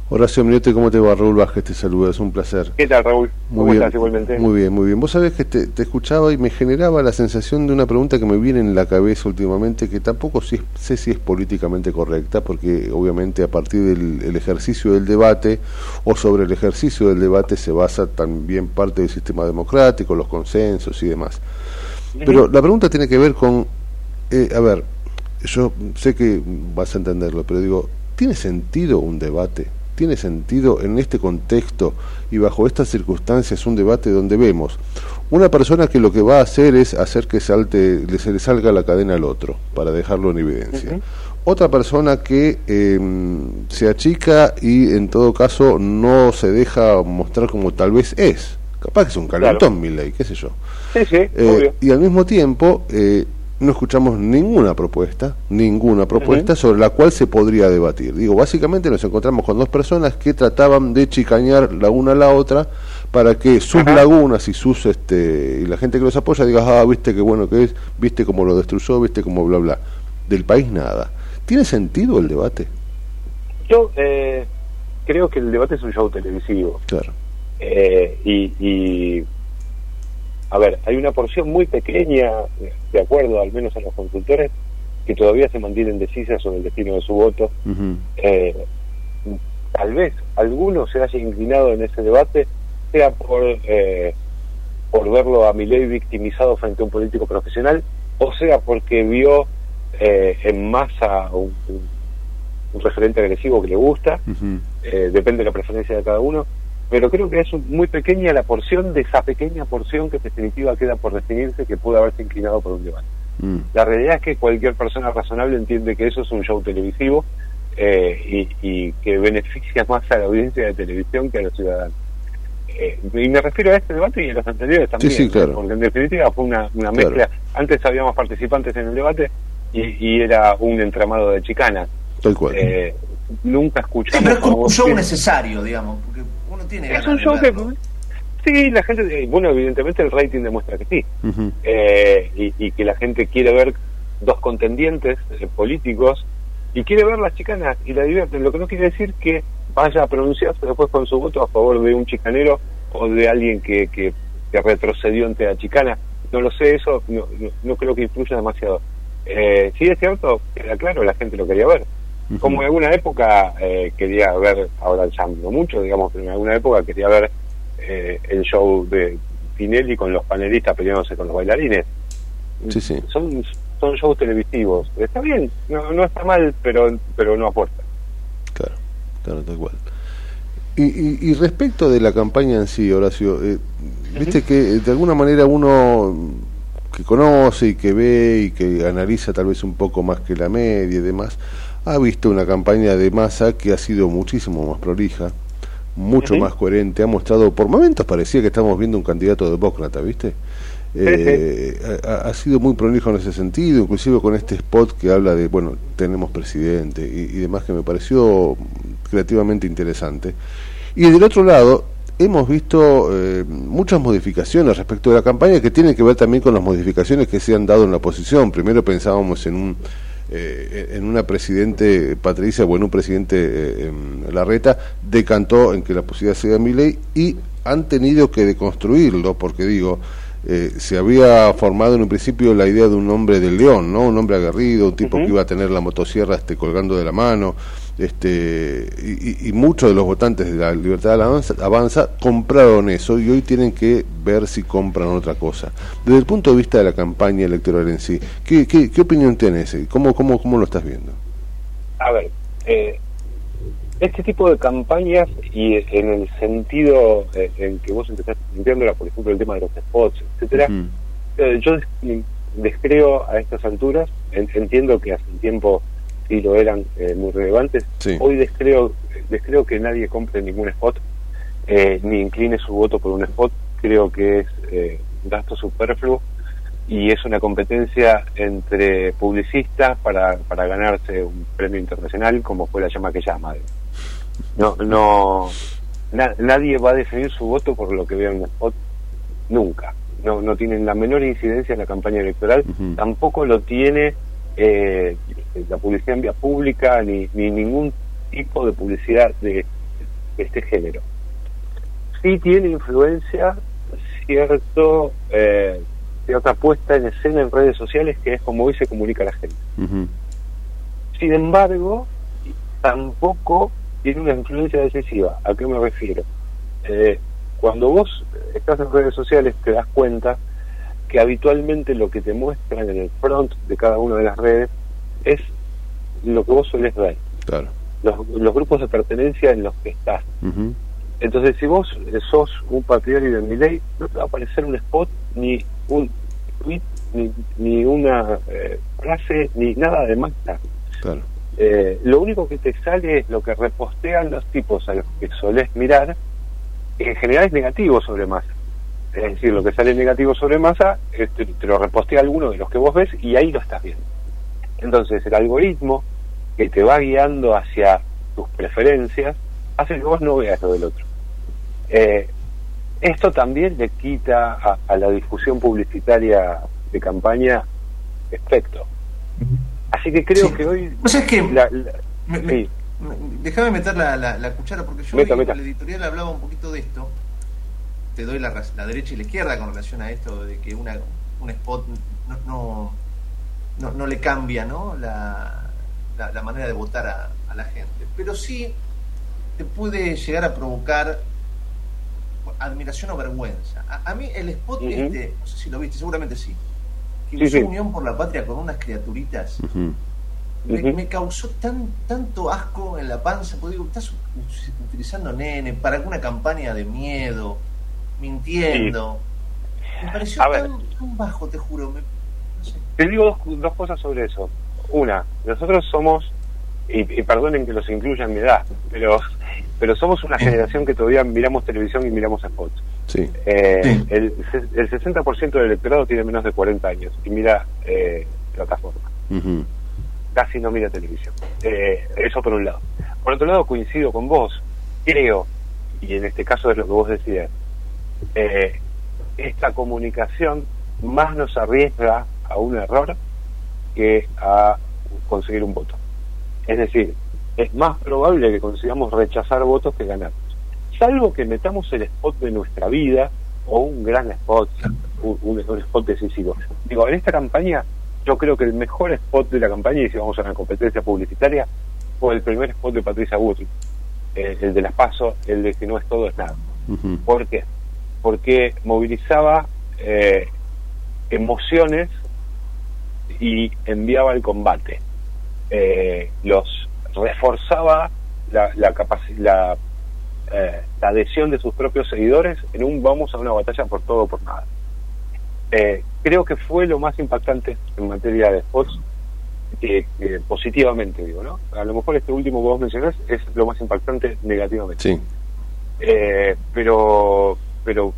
Speaker 4: Horacio Miote, ¿cómo te va? Raúl Vázquez te saluda, es un placer.
Speaker 11: ¿Qué tal, Raúl? ¿Cómo estás igualmente?
Speaker 4: Muy bien, muy bien. Vos sabés que te, escuchaba y me generaba la sensación de una pregunta que me viene en la cabeza últimamente, que tampoco sé, si es políticamente correcta, porque obviamente a partir del ejercicio del debate o sobre el ejercicio del debate se basa también parte del sistema democrático, los consensos y demás. Pero la pregunta tiene que ver con, eh, a ver, yo sé que vas a entenderlo, pero digo, ¿tiene sentido un debate?
Speaker 2: Tiene sentido en este contexto y bajo estas circunstancias un debate donde vemos una persona que lo que va a hacer es hacer que salte, se le salga la cadena al otro para dejarlo en evidencia. Otra persona que em, se achica y en todo caso no se deja mostrar como tal vez es. Capaz que es un calentón, mi ley, qué sé yo.
Speaker 11: Eh,
Speaker 2: y al mismo tiempo, eh, no escuchamos ninguna propuesta, ninguna propuesta sobre la cual se podría debatir. Digo, básicamente nos encontramos con dos personas que trataban de chicañar la una a la otra para que sus lagunas y sus este y la gente que los apoya diga, ah, viste qué bueno que es, viste cómo lo destruyó, viste cómo bla bla. Del país nada. ¿Tiene sentido el debate?
Speaker 11: Yo eh, creo que el debate es un show televisivo.
Speaker 2: Claro.
Speaker 11: Eh, y, y a ver, hay una porción muy pequeña, de acuerdo al menos a los consultores, que todavía se mantienen decisas sobre el destino de su voto. Eh, tal vez alguno se haya inclinado en ese debate, sea por, eh, por verlo a Milei victimizado frente a un político profesional, o sea porque vio eh, en masa un, un, referente agresivo que le gusta, depende de la preferencia de cada uno pero creo que es muy pequeña la porción de esa pequeña porción que en definitiva queda por definirse que pudo haberse inclinado por un debate. Mm. La realidad es que cualquier persona razonable entiende que eso es un show televisivo eh, y, que beneficia más a la audiencia de televisión que a los ciudadanos. Eh, y me refiero a este debate y a los anteriores también, porque en definitiva fue una, una mezcla. Antes habíamos participantes en el debate y, era un entramado de chicanas.
Speaker 2: Eh,
Speaker 11: nunca escuchamos.
Speaker 1: Sí, pero es un show necesario, digamos, porque
Speaker 11: es un show que sí la gente eh, bueno evidentemente el rating demuestra que sí. Eh, y, que la gente quiere ver dos contendientes eh, políticos y quiere ver las chicanas y la divierten. Lo que no quiere decir que vaya a pronunciarse después con su voto a favor de un chicanero o de alguien que, que, retrocedió ante la chicana. No lo sé eso no, no, creo que influya demasiado. Eh, sí es cierto era claro la gente lo quería ver como en alguna época eh, quería ver, ahora ya no mucho, digamos, pero en alguna época quería ver eh, el show de Pinelli con los panelistas peleándose con los bailarines.
Speaker 2: Sí, sí.
Speaker 11: Son, son shows televisivos. Está bien, no, no está mal, pero, pero no aporta.
Speaker 2: Claro, claro, tal cual. Y, y, respecto de la campaña en sí, Horacio, eh, viste que de alguna manera uno que conoce y que ve y que analiza tal vez un poco más que la media y demás, ha visto una campaña de masa que ha sido muchísimo más prolija, mucho más coherente, ha mostrado, por momentos parecía que estamos viendo un candidato demócrata, ¿viste? Eh, ha, sido muy prolijo en ese sentido, inclusive con este spot que habla de, bueno, tenemos presidente y, demás, que me pareció creativamente interesante. Y del otro lado, hemos visto eh, muchas modificaciones respecto de la campaña que tienen que ver también con las modificaciones que se han dado en la oposición. Primero pensábamos en un eh, en una presidente Patricia, bueno, un presidente eh, Larreta, decantó en que la posibilidad sea mi ley y han tenido que deconstruirlo, porque digo, eh, se había formado en un principio la idea de un hombre del león, ¿no? Un hombre aguerrido, un tipo que iba a tener la motosierra este, colgando de la mano, este y, muchos de los votantes de la Libertad avanza, compraron eso y hoy tienen que ver si compran otra cosa. Desde el punto de vista de la campaña electoral en sí, ¿qué, qué, opinión tienes? ¿Cómo, cómo, ¿Cómo lo estás viendo?
Speaker 11: A ver, eh, este tipo de campañas y en el sentido eh, en que vos empezaste sintiéndola, por ejemplo, el tema de los spots, etcétera, eh, yo descreo a estas alturas, entiendo que hace un tiempo sí lo eran eh, muy relevantes. Hoy descreo, descreo que nadie compre ningún spot, eh, ni incline su voto por un spot. Creo que es eh, gasto superfluo y es una competencia entre publicistas para, para ganarse un premio internacional, como fue la llama que llama. No, no, nadie va a definir su voto por lo que vea en un spot, nunca. No, no tienen la menor incidencia en la campaña electoral, tampoco lo tiene eh, la publicidad en vía pública ni, ni ningún tipo de publicidad de, este género. Sí tiene influencia cierto eh, cierta puesta en escena en redes sociales que es como hoy se comunica la gente. Sin embargo, tampoco tiene una influencia decisiva. ¿A qué me refiero? Eh, cuando vos estás en redes sociales te das cuenta que habitualmente lo que te muestran en el front de cada una de las redes es lo que vos sueles ver.
Speaker 2: Claro.
Speaker 11: los, los grupos de pertenencia en los que estás. Entonces, si vos sos un patriarca de mi ley, no te va a aparecer un spot, ni un tweet, ni, ni una eh, frase, ni nada de más.
Speaker 4: Claro.
Speaker 11: Eh, lo único que te sale es lo que repostean los tipos a los que solés mirar, que en general es negativo sobre masa. Es decir, lo que sale negativo sobre masa, este, te lo repostea alguno de los que vos ves y ahí lo estás viendo. Entonces, el algoritmo que te va guiando hacia tus preferencias hace que vos no veas lo del otro. Eh, esto también le quita a, a, la difusión publicitaria de campaña efecto. Así que creo
Speaker 1: Sí.
Speaker 11: que hoy...
Speaker 1: ¿Vos sabés que
Speaker 11: la- la-
Speaker 1: Me- me-
Speaker 11: sí.
Speaker 1: me- Déjame meter la, la- la cuchara porque yo
Speaker 11: Meta,
Speaker 1: hoy
Speaker 11: meta.
Speaker 1: en la editorial hablaba un poquito de esto. Te doy la, derecha y la izquierda con relación a esto de que una, un spot no, no, no, no le cambia ¿no? La, la, la manera de votar a, a la gente. Pero sí te puede llegar a provocar admiración o vergüenza. A, a mí el spot este, no sé si lo viste, seguramente sí, que
Speaker 11: Sí,
Speaker 1: usó
Speaker 11: sí.
Speaker 1: Unión por la Patria con unas criaturitas me, me causó tan tanto asco en la panza, porque digo, estás utilizando nene para alguna campaña de miedo, mintiendo. Me pareció
Speaker 11: A ver.
Speaker 1: tan, tan bajo, te juro. me- no sé.
Speaker 11: Te digo dos, dos cosas sobre eso. Una, nosotros somos, y, y perdonen que los incluya en mi edad, pero, pero somos una generación que todavía miramos televisión y miramos spots.
Speaker 4: Sí.
Speaker 11: Eh,
Speaker 1: Sí.
Speaker 11: el, el 60% del electorado tiene menos de 40 años y mira eh, plataforma.
Speaker 4: Ujú.
Speaker 11: Casi no mira televisión. Eh, eso por un lado. Por otro lado, coincido con vos. Creo, y en este caso es lo que vos decías, eh, esta comunicación más nos arriesga a un error que a conseguir un voto. Es decir, es más probable que consigamos rechazar votos que ganar. Salvo que metamos el spot de nuestra vida o un gran spot, un, un- spot decisivo. Digo, en esta campaña yo creo que el mejor spot de la campaña, y si vamos a una competencia publicitaria, fue el primer spot de Patricia Woodley, eh, el de las PASO, el de que no es todo es nada.
Speaker 4: Ujú.
Speaker 11: ¿Por qué? Porque movilizaba eh, emociones y enviaba al combate. Eh, los reforzaba la, la, la, eh, la adhesión de sus propios seguidores en un vamos a una batalla por todo o por nada. Eh, creo que fue lo más impactante en materia de spots, que, que positivamente digo, ¿no? A lo mejor este último que vos mencionás es lo más impactante negativamente.
Speaker 4: Sí.
Speaker 11: Eh, pero, pero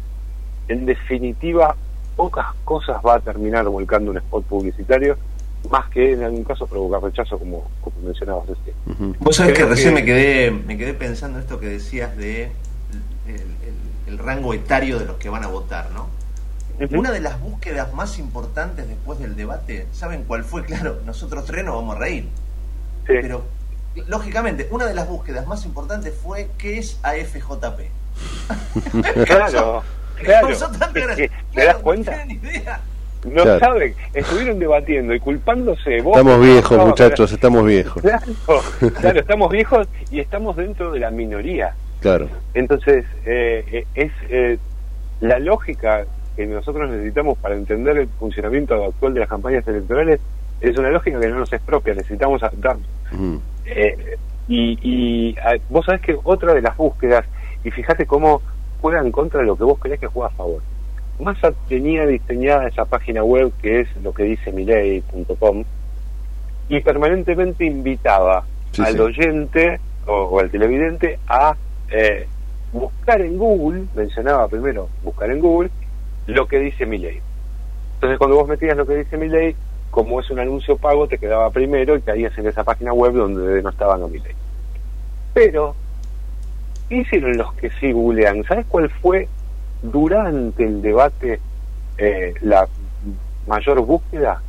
Speaker 11: en definitiva, pocas cosas va a terminar volcando un spot publicitario, más que en algún caso provocar rechazo, como, como mencionabas recién.
Speaker 4: Ujú.
Speaker 1: Vos sabés que recién
Speaker 11: que-
Speaker 1: me quedé me quedé pensando esto que decías de el, el- el rango etario de los que van a votar, ¿no? Una de las búsquedas más importantes después del debate, ¿saben cuál fue? Claro, nosotros tres nos vamos a reír.
Speaker 11: Sí.
Speaker 1: Pero, lógicamente, una de las búsquedas más importantes fue ¿qué es AFJP?
Speaker 11: Claro, claro. ¿Te das cuenta?
Speaker 1: No
Speaker 4: Claro.
Speaker 11: saben, estuvieron debatiendo y culpándose. Vos,
Speaker 4: Estamos viejos, muchachos, estamos viejos.
Speaker 11: Claro, claro, estamos viejos y estamos dentro de la minoría.
Speaker 4: Claro.
Speaker 11: Entonces, eh, eh, es eh, la lógica que nosotros necesitamos para entender el funcionamiento actual de las campañas electorales es una lógica que no nos es propia, necesitamos adaptarnos. Eh, y y vos sabés que otra de las búsquedas, y fíjate cómo juega en contra de lo que vos creés que juega a favor. Massa tenía diseñada esa página web que es lo que dice miley.com y permanentemente invitaba
Speaker 4: Sí,
Speaker 11: al
Speaker 4: sí.
Speaker 11: oyente o, o al televidente a eh, buscar en Google, mencionaba primero buscar en Google, lo que dice Milei. Entonces cuando vos metías lo que dice Milei, como es un anuncio pago, te quedaba primero y caías en esa página web donde no estaban a Milei. Pero, ¿qué hicieron los que sí googlean? ¿Sabes cuál fue durante el debate eh, la mayor búsqueda?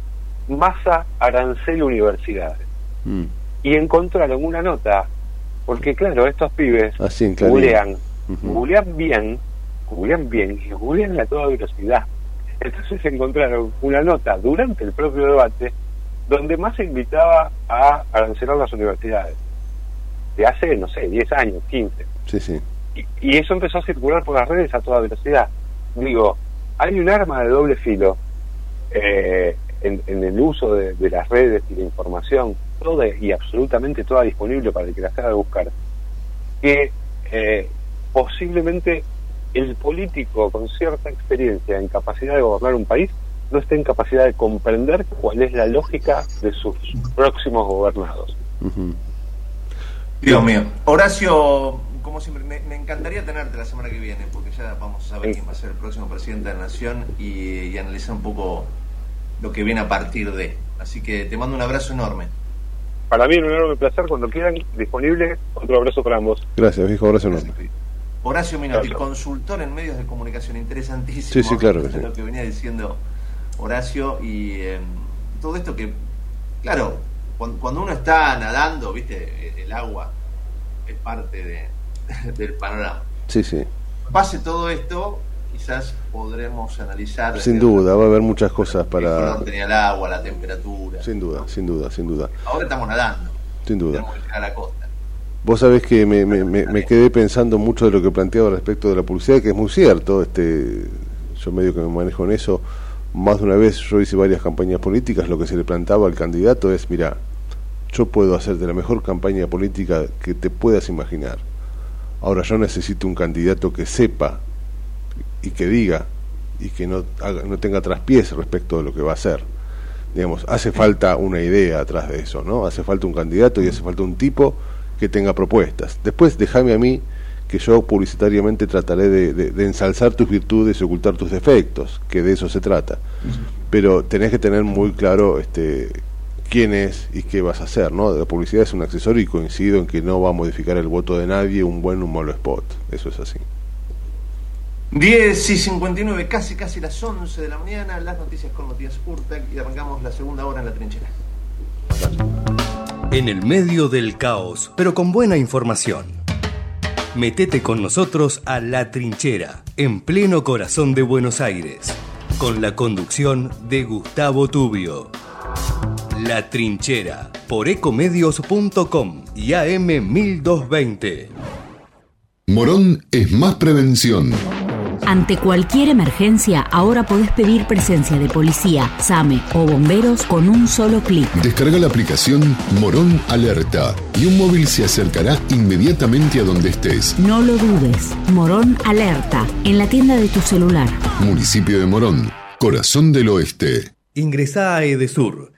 Speaker 11: Masa Arancel Universidades.
Speaker 4: Mm.
Speaker 11: Y encontraron una nota, porque claro, estos pibes
Speaker 4: Así clarín.
Speaker 11: googlean, googlean bien, googlean bien y googlean a toda velocidad. Entonces encontraron una nota durante el propio debate donde más se invitaba a arancelar las universidades. De hace, no sé, 10 años, 15.
Speaker 4: Sí, sí.
Speaker 11: Y, y eso empezó a circular por las redes a toda velocidad. Digo, hay un arma de doble filo eh, en, en el uso de, de las redes y la información toda y absolutamente toda disponible para el que la haga buscar, que eh, posiblemente el político con cierta experiencia en capacidad de gobernar un país no esté en capacidad de comprender cuál es la lógica de sus próximos gobernados.
Speaker 1: Dios mío. Horacio, como siempre, me, encantaría tenerte la semana que viene, porque ya vamos a saber quién va a ser el próximo presidente de la Nación y, analizar un poco lo que viene a partir de. Así que te mando un abrazo enorme.
Speaker 11: Para mí es un enorme placer. Cuando quieran, disponible. Otro abrazo para ambos.
Speaker 2: Gracias, viejo. Abrazo enorme.
Speaker 1: Horacio Minotti, consultor en medios de comunicación, interesantísimo.
Speaker 2: Sí, sí, claro.
Speaker 1: Lo que venía diciendo Horacio y em, todo esto que, claro, cuando, uno está nadando, viste, el agua es parte de, del panorama.
Speaker 2: Sí, sí.
Speaker 1: Pase todo esto, quizás podremos analizar.
Speaker 2: Sin duda, va a haber muchas cosas para.
Speaker 1: El tenía el agua, la temperatura.
Speaker 2: Sin duda, sin duda, sin duda.
Speaker 1: Ahora estamos nadando.
Speaker 2: Sin duda.
Speaker 1: Tenemos que llegar a la costa.
Speaker 2: Vos sabés que me, me, me, quedé pensando mucho de lo que planteaba respecto de la publicidad, que es muy cierto. Este, yo medio que me manejo en eso. Más de una vez yo hice varias campañas políticas. Lo que se le plantaba al candidato es: mira, yo puedo hacerte la mejor campaña política que te puedas imaginar. Ahora yo necesito un candidato que sepa y que diga y que no, no tenga traspiés respecto de lo que va a hacer. Digamos, hace falta una idea atrás de eso, ¿no? Hace falta un candidato y hace falta un tipo que tenga propuestas. Después déjame a mí que yo publicitariamente trataré de, de, ensalzar tus virtudes y ocultar tus defectos, que de eso se trata. Pero tenés que tener muy claro este, quién es y qué vas a hacer, ¿no? La publicidad es un accesorio y coincido en que no va a modificar el voto de nadie un buen o un malo spot. Eso es así.
Speaker 1: 10 y 59, casi casi las 11 de la mañana, las noticias con Matías Urtag y arrancamos la segunda hora en la trinchera.
Speaker 5: En el medio del caos, pero con buena información. Metete con nosotros a La Trinchera, en pleno corazón de Buenos Aires, con la conducción de Gustavo Tubio. La Trinchera, por ecomedios.com y AM1220.
Speaker 12: Morón es más prevención.
Speaker 13: Ante cualquier emergencia, ahora podés pedir presencia de policía, SAME o bomberos con un solo clic.
Speaker 12: Descarga la aplicación Morón Alerta y un móvil se acercará inmediatamente a donde estés.
Speaker 13: No lo dudes. Morón Alerta, en la tienda de tu celular.
Speaker 12: Municipio de Morón, corazón del oeste.
Speaker 5: Ingresá a Edesur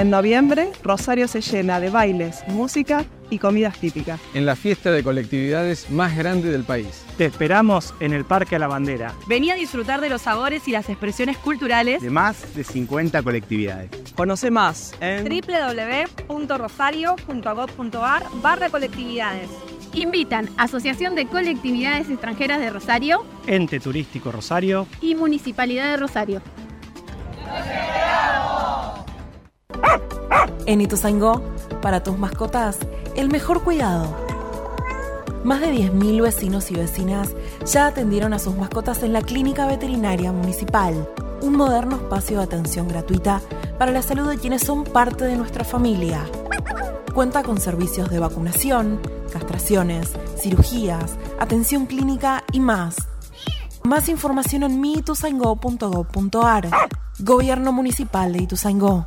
Speaker 14: En noviembre, Rosario se llena de bailes, música y comidas típicas.
Speaker 15: En la fiesta de colectividades más grande del país.
Speaker 16: Te esperamos en el Parque a la Bandera.
Speaker 17: Vení a disfrutar de los sabores y las expresiones culturales
Speaker 16: de más de 50 colectividades.
Speaker 14: Conoce más en
Speaker 17: www.rosario.gov.ar barra colectividades. Invitan Asociación de Colectividades Extranjeras de Rosario,
Speaker 16: Ente Turístico Rosario
Speaker 17: y Municipalidad de Rosario.
Speaker 18: En Ituzaingó, para tus mascotas, el mejor cuidado. Más de 10.000 vecinos y vecinas ya atendieron a sus mascotas en la Clínica Veterinaria Municipal, un moderno espacio de atención gratuita para la salud de quienes son parte de nuestra familia. Cuenta con servicios de vacunación, castraciones, cirugías, atención clínica y más. Más información en miituzaingó.gov.ar. Gobierno Municipal de Ituzaingó.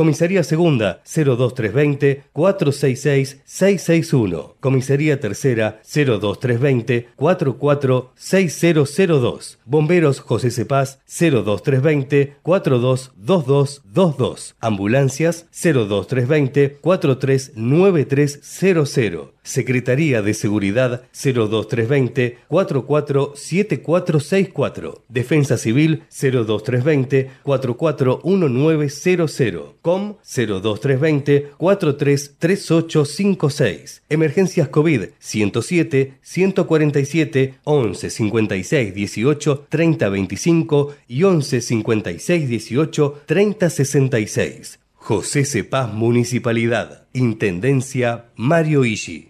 Speaker 5: Comisaría Segunda 02320 466 661. Comisaría Tercera 02320 446002. Bomberos José Cepaz 02320 422222. Ambulancias 02320 439300. Secretaría de Seguridad 02320 447464. Defensa Civil 02320 441900. COM 02320 433856. Emergencias COVID 107 147 11 56 18 30 25 y 11 56 18 30 66. José Cepaz Municipalidad. Intendencia Mario Ishi.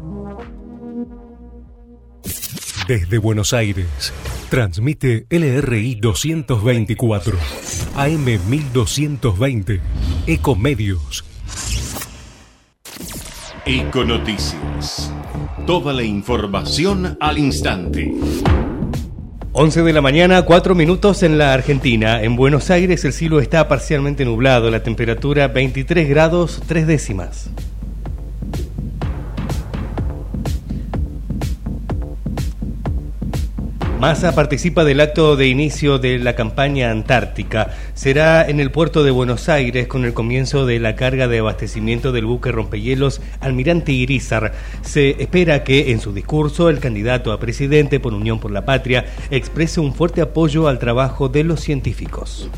Speaker 19: Desde Buenos Aires, transmite LRI 224, AM 1220, Ecomedios.
Speaker 20: Econoticias. Toda la información al instante.
Speaker 5: 11 de la mañana, 4 minutos en la Argentina. En Buenos Aires el cielo está parcialmente nublado, la temperatura 23 grados 3 décimas. Massa participa del acto de inicio de la campaña antártica. Será en el puerto de Buenos Aires con el comienzo de la carga de abastecimiento del buque rompehielos Almirante Irizar. Se espera que en su discurso el candidato a presidente por Unión por la Patria exprese un fuerte apoyo al trabajo de los científicos.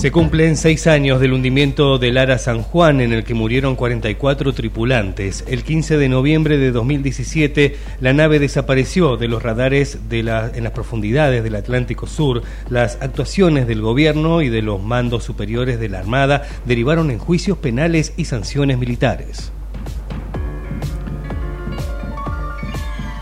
Speaker 5: Se cumplen seis años del hundimiento del Ara San Juan en el que murieron 44 tripulantes. El 15 de noviembre de 2017 la nave desapareció de los radares en las profundidades del Atlántico Sur. Las actuaciones del gobierno y de los mandos superiores de la Armada derivaron en juicios penales y sanciones militares.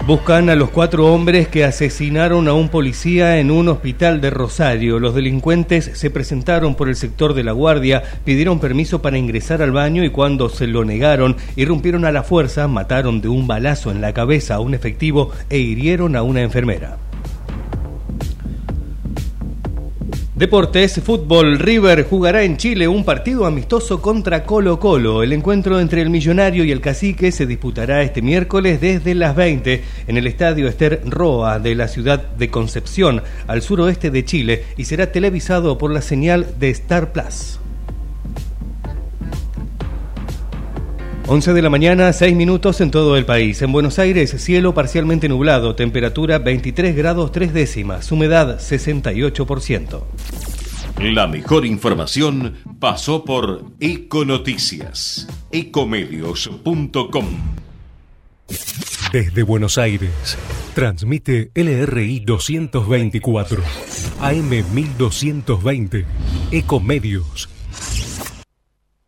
Speaker 5: Buscan a los cuatro hombres que asesinaron a un policía en un hospital de Rosario. Los delincuentes se presentaron por el sector de la guardia, pidieron permiso para ingresar al baño y cuando se lo negaron, irrumpieron a la fuerza, mataron de un balazo en la cabeza a un efectivo e hirieron a una enfermera. Deportes, fútbol, River jugará en Chile un partido amistoso contra Colo Colo. El encuentro entre el millonario y el cacique se disputará este miércoles desde las 20 en el estadio Ester Roa de la ciudad de Concepción, al suroeste de Chile, y será televisado por la señal de Star Plus. 11 de la mañana, 6 minutos en todo el país. En Buenos Aires, cielo parcialmente nublado, temperatura 23 grados 3 décimas, humedad 68%.
Speaker 20: La mejor información pasó por Econoticias, ecomedios.com.
Speaker 19: Desde Buenos Aires, transmite LRI 224, AM 1220, Ecomedios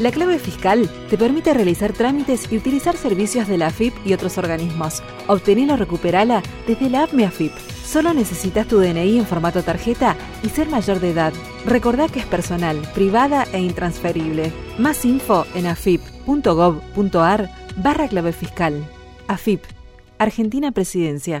Speaker 18: La clave fiscal te permite realizar trámites y utilizar servicios de la AFIP y otros organismos. Obtenela o recuperala desde la app Mi AFIP. Solo necesitas tu DNI en formato tarjeta y ser mayor de edad. Recordá que es personal, privada e intransferible. Más info en afip.gov.ar barra clave fiscal. AFIP, Argentina Presidencia.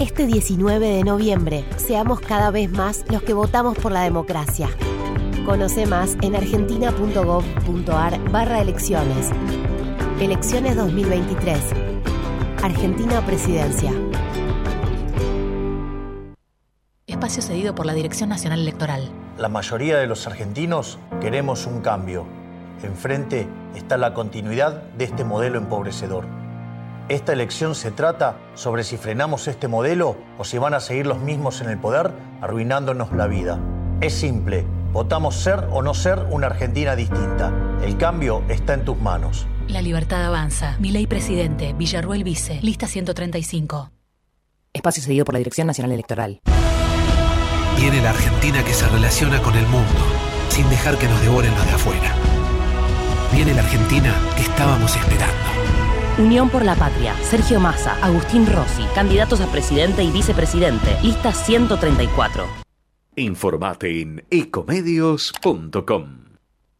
Speaker 21: este 19 de noviembre, seamos cada vez más los que votamos por la democracia. Conoce más en argentina.gov.ar barra elecciones. Elecciones 2023. Argentina Presidencia.
Speaker 13: Espacio cedido por la Dirección Nacional Electoral.
Speaker 22: La mayoría de los argentinos queremos un cambio. Enfrente está la continuidad de este modelo empobrecedor esta elección se trata sobre si frenamos este modelo o si van a seguir los mismos en el poder arruinándonos la vida. Es simple, votamos ser o no ser una Argentina distinta. El cambio está en tus manos.
Speaker 13: La libertad avanza. Mi ley presidente, Villarruel Vice, lista 135.
Speaker 23: Espacio cedido por la Dirección Nacional Electoral.
Speaker 24: Viene la Argentina que se relaciona con el mundo, sin dejar que nos devoren los de afuera. Viene la Argentina que estábamos esperando.
Speaker 23: Unión por la Patria, Sergio Massa, Agustín Rossi, candidatos a presidente y vicepresidente, lista 134.
Speaker 20: Informate en ecomedios.com.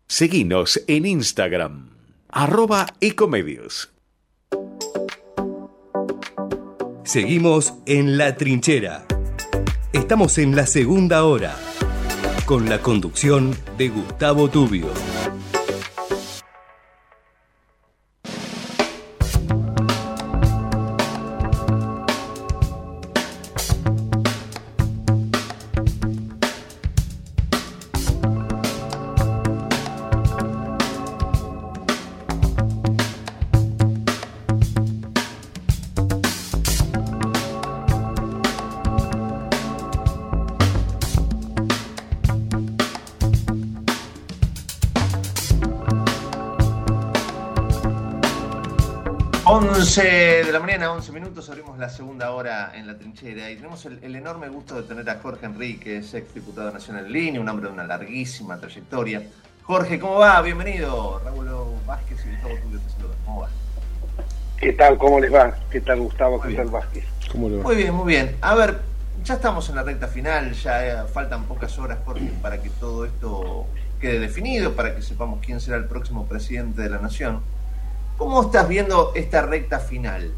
Speaker 20: Seguinos en Instagram, arroba ecomedios.
Speaker 5: Seguimos en La Trinchera. Estamos en la segunda hora, con la conducción de Gustavo Tubio.
Speaker 1: Mañana, 11 minutos, abrimos la segunda hora en la trinchera y tenemos el, enorme gusto de tener a Jorge Enríquez, ex diputado nacional en línea, un hombre de una larguísima trayectoria. Jorge, ¿cómo va? Bienvenido. Raúl Vázquez y Gustavo Tulio te saludan. ¿Cómo va?
Speaker 25: ¿Qué tal? ¿Cómo les va? ¿Qué tal Gustavo? ¿Qué tal Vázquez?
Speaker 1: ¿Cómo le va? Muy bien, muy bien. A ver, ya estamos en la recta final, ya eh, faltan pocas horas, Jorge, para que todo esto quede definido, para que sepamos quién será el próximo presidente de la nación. ¿Cómo estás viendo esta recta final?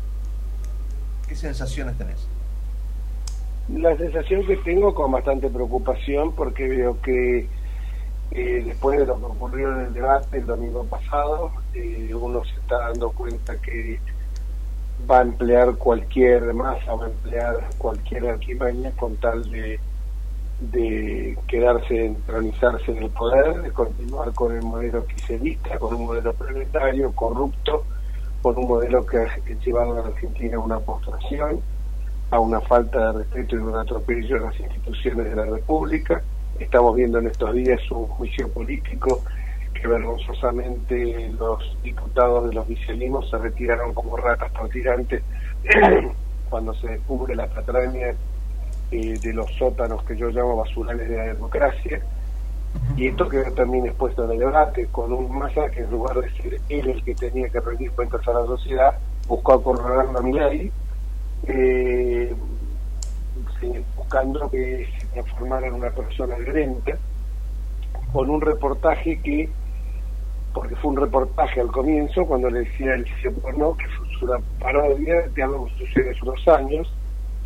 Speaker 1: ¿Qué sensaciones tenés?
Speaker 25: La sensación que tengo con bastante preocupación porque veo que eh, después de lo que ocurrió en el debate el domingo pasado, eh, uno se está dando cuenta que va a emplear cualquier masa, va a emplear cualquier arquimaña con tal de, de quedarse, entronizarse en el poder, de continuar con el modelo quiselista, con un modelo planetario, corrupto, con un modelo que ha llevado a la Argentina a una postración, a una falta de respeto y un atropello a las instituciones de la República. Estamos viendo en estos días un juicio político que vergonzosamente los diputados de los vicialismos se retiraron como ratas por tirantes cuando se descubre la patraña eh, de los sótanos que yo llamo basurales de la democracia. Y esto quedó también expuesto en el debate, con un masa que en lugar de ser él el que tenía que rendir cuentas a la sociedad, buscó acorralar a mi ley, eh, buscando que se transformara en una persona violenta, con un reportaje que, porque fue un reportaje al comienzo, cuando le decía el porno, que fue una parodia de algo que sucede hace unos años,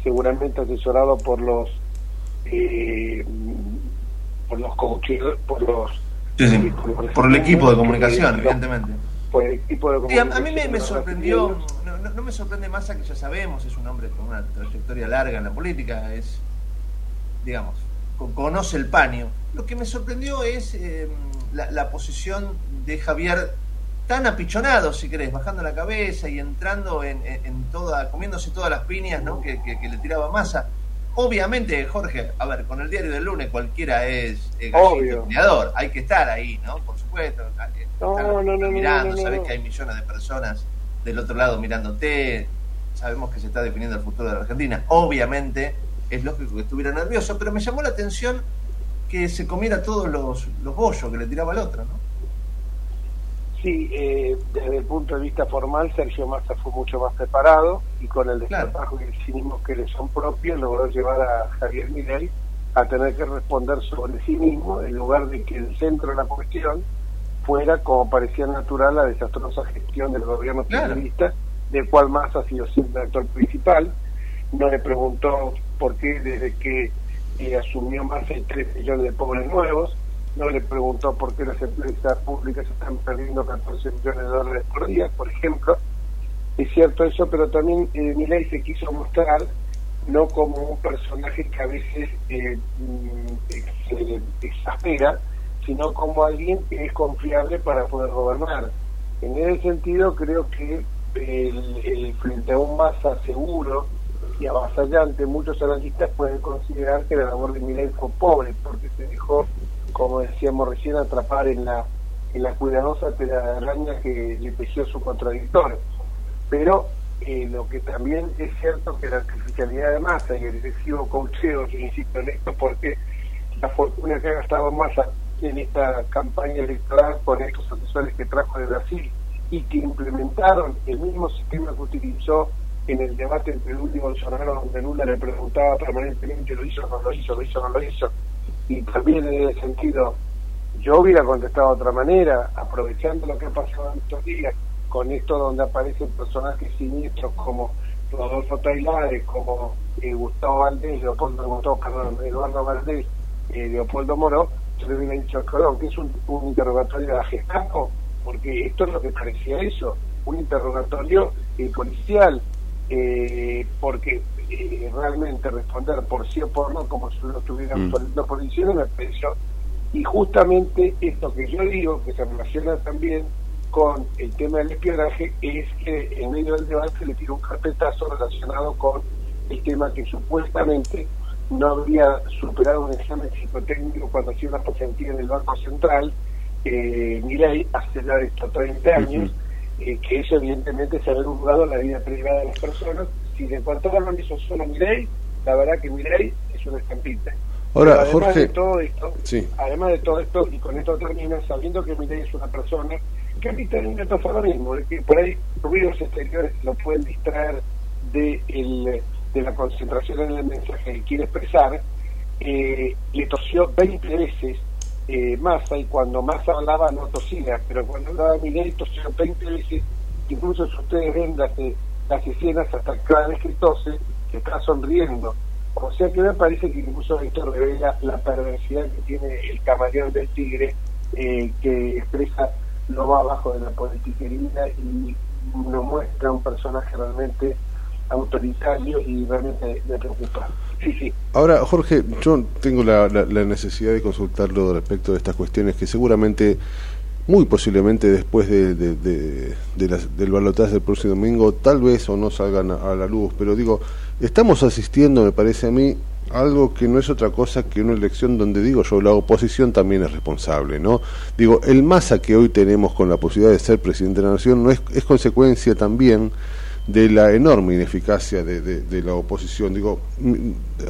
Speaker 25: seguramente asesorado por los eh, por los coaches, por los
Speaker 1: por, el equipo de comunicación, evidentemente.
Speaker 25: Por el equipo de comunicación.
Speaker 1: a, mí me, sorprendió, no, me sorprende más a que ya sabemos, es un hombre con una trayectoria larga en la política, es, digamos, conoce el paño. Lo que me sorprendió es em, la posición de Javier tan apichonado, si querés, bajando la cabeza y entrando en, toda, comiéndose todas las piñas ¿no? que, le tiraba masa. Obviamente, Jorge, a ver, con el diario del lunes cualquiera es eh, hay que estar ahí, ¿no? Por supuesto,
Speaker 25: no, no, no,
Speaker 1: mirando, sabes que hay millones de personas del otro lado mirándote, sabemos que se está definiendo el futuro de la Argentina. Obviamente, es lógico que estuviera nervioso, pero me llamó la atención que se comiera todos los, los bollos que le tiraba el otro, ¿no?
Speaker 25: Sí, eh, desde el punto de vista formal, Sergio Massa fue mucho más preparado y con el desparpajo y el cinismo que le son propios logró llevar a Javier Milei a tener que responder sobre sí mismo en lugar de que el centro de la cuestión fuera, como parecía natural, la desastrosa gestión del gobierno periodista, del cual Massa ha sido siempre el actor principal. No le preguntó por qué desde que eh, asumió Massa hay 3 millones de pobres nuevos no le preguntó por qué las empresas públicas están perdiendo 14 millones de dólares por día, por ejemplo. Es cierto eso, pero también eh, se quiso mostrar no como un personaje que a veces eh, mm, se exaspera, sino como alguien que es confiable para poder gobernar. En ese sentido, creo que el, frente a un masa seguro y avasallante, muchos analistas pueden considerar que la labor de Milei fue pobre, porque se dejó como decíamos recién, atrapar en la, en la cuidadosa telaraña que le tejió su contradictor. Pero eh, lo que también es cierto que la artificialidad de masa y el excesivo cocheo, yo insisto en esto porque la fortuna que ha gastado Massa en esta campaña electoral con estos asesores que trajo de Brasil y que implementaron el mismo sistema que utilizó en el debate entre Lula y Bolsonaro, donde Lula le preguntaba permanentemente lo hizo, no lo hizo, lo hizo, no lo hizo, y también en ese sentido yo hubiera contestado de otra manera, aprovechando lo que ha pasado en estos días, con esto donde aparecen personajes siniestros como Rodolfo Tailares, como eh, Gustavo Valdés, Leopoldo, perdón, Eduardo Valdés, eh, Leopoldo Moro, yo le hubiera dicho, perdón, que es un, interrogatorio de la Gestapo, porque esto es lo que parecía eso, un interrogatorio eh, policial, porque eh, realmente responder por sí o por no como si lo estuvieran mm. por diciendo me pareció y justamente esto que yo digo que se relaciona también con el tema del espionaje es que en medio del debate le tiró un carpetazo relacionado con el tema que supuestamente no habría superado un examen psicotécnico cuando hacía una pasantía en el Banco Central eh, ley hace ya estos 30 años eh, que eso evidentemente se ha juzgado la vida privada de las personas si en cuanto a lo hizo solo Milei, la verdad que Milei es una estampita.
Speaker 2: Ahora,
Speaker 25: además
Speaker 2: Jorge,
Speaker 25: de todo esto, además de todo esto, y con esto termina, sabiendo que Milei es una persona que a mí también me pasa lo mismo, que por ahí ruidos exteriores lo pueden distraer de, el, de la concentración en el mensaje que quiere expresar, eh, le tosió 20 veces eh, Massa y cuando Massa hablaba no tosía, pero cuando hablaba Milei tosió 20 veces, incluso si ustedes ven las, las escenas hasta cada que tose, que está sonriendo. O sea que me parece que incluso esto revela la perversidad que tiene el camaleón del tigre, eh, que expresa lo más bajo de la politiquería y nos muestra un personaje realmente autoritario y realmente me preocupa. Sí, sí.
Speaker 2: Ahora, Jorge, yo tengo la, necesidad de consultarlo respecto de estas cuestiones que seguramente, muy posiblemente después de, del balotaje del próximo domingo, tal vez o no salgan a, la luz, pero digo, estamos asistiendo, me parece a mí, algo que no es otra cosa que una elección donde digo yo la oposición también es responsable no digo el masa que hoy tenemos con la posibilidad de ser presidente de la nación no es, es consecuencia también de la enorme ineficacia de, de, la oposición. Digo,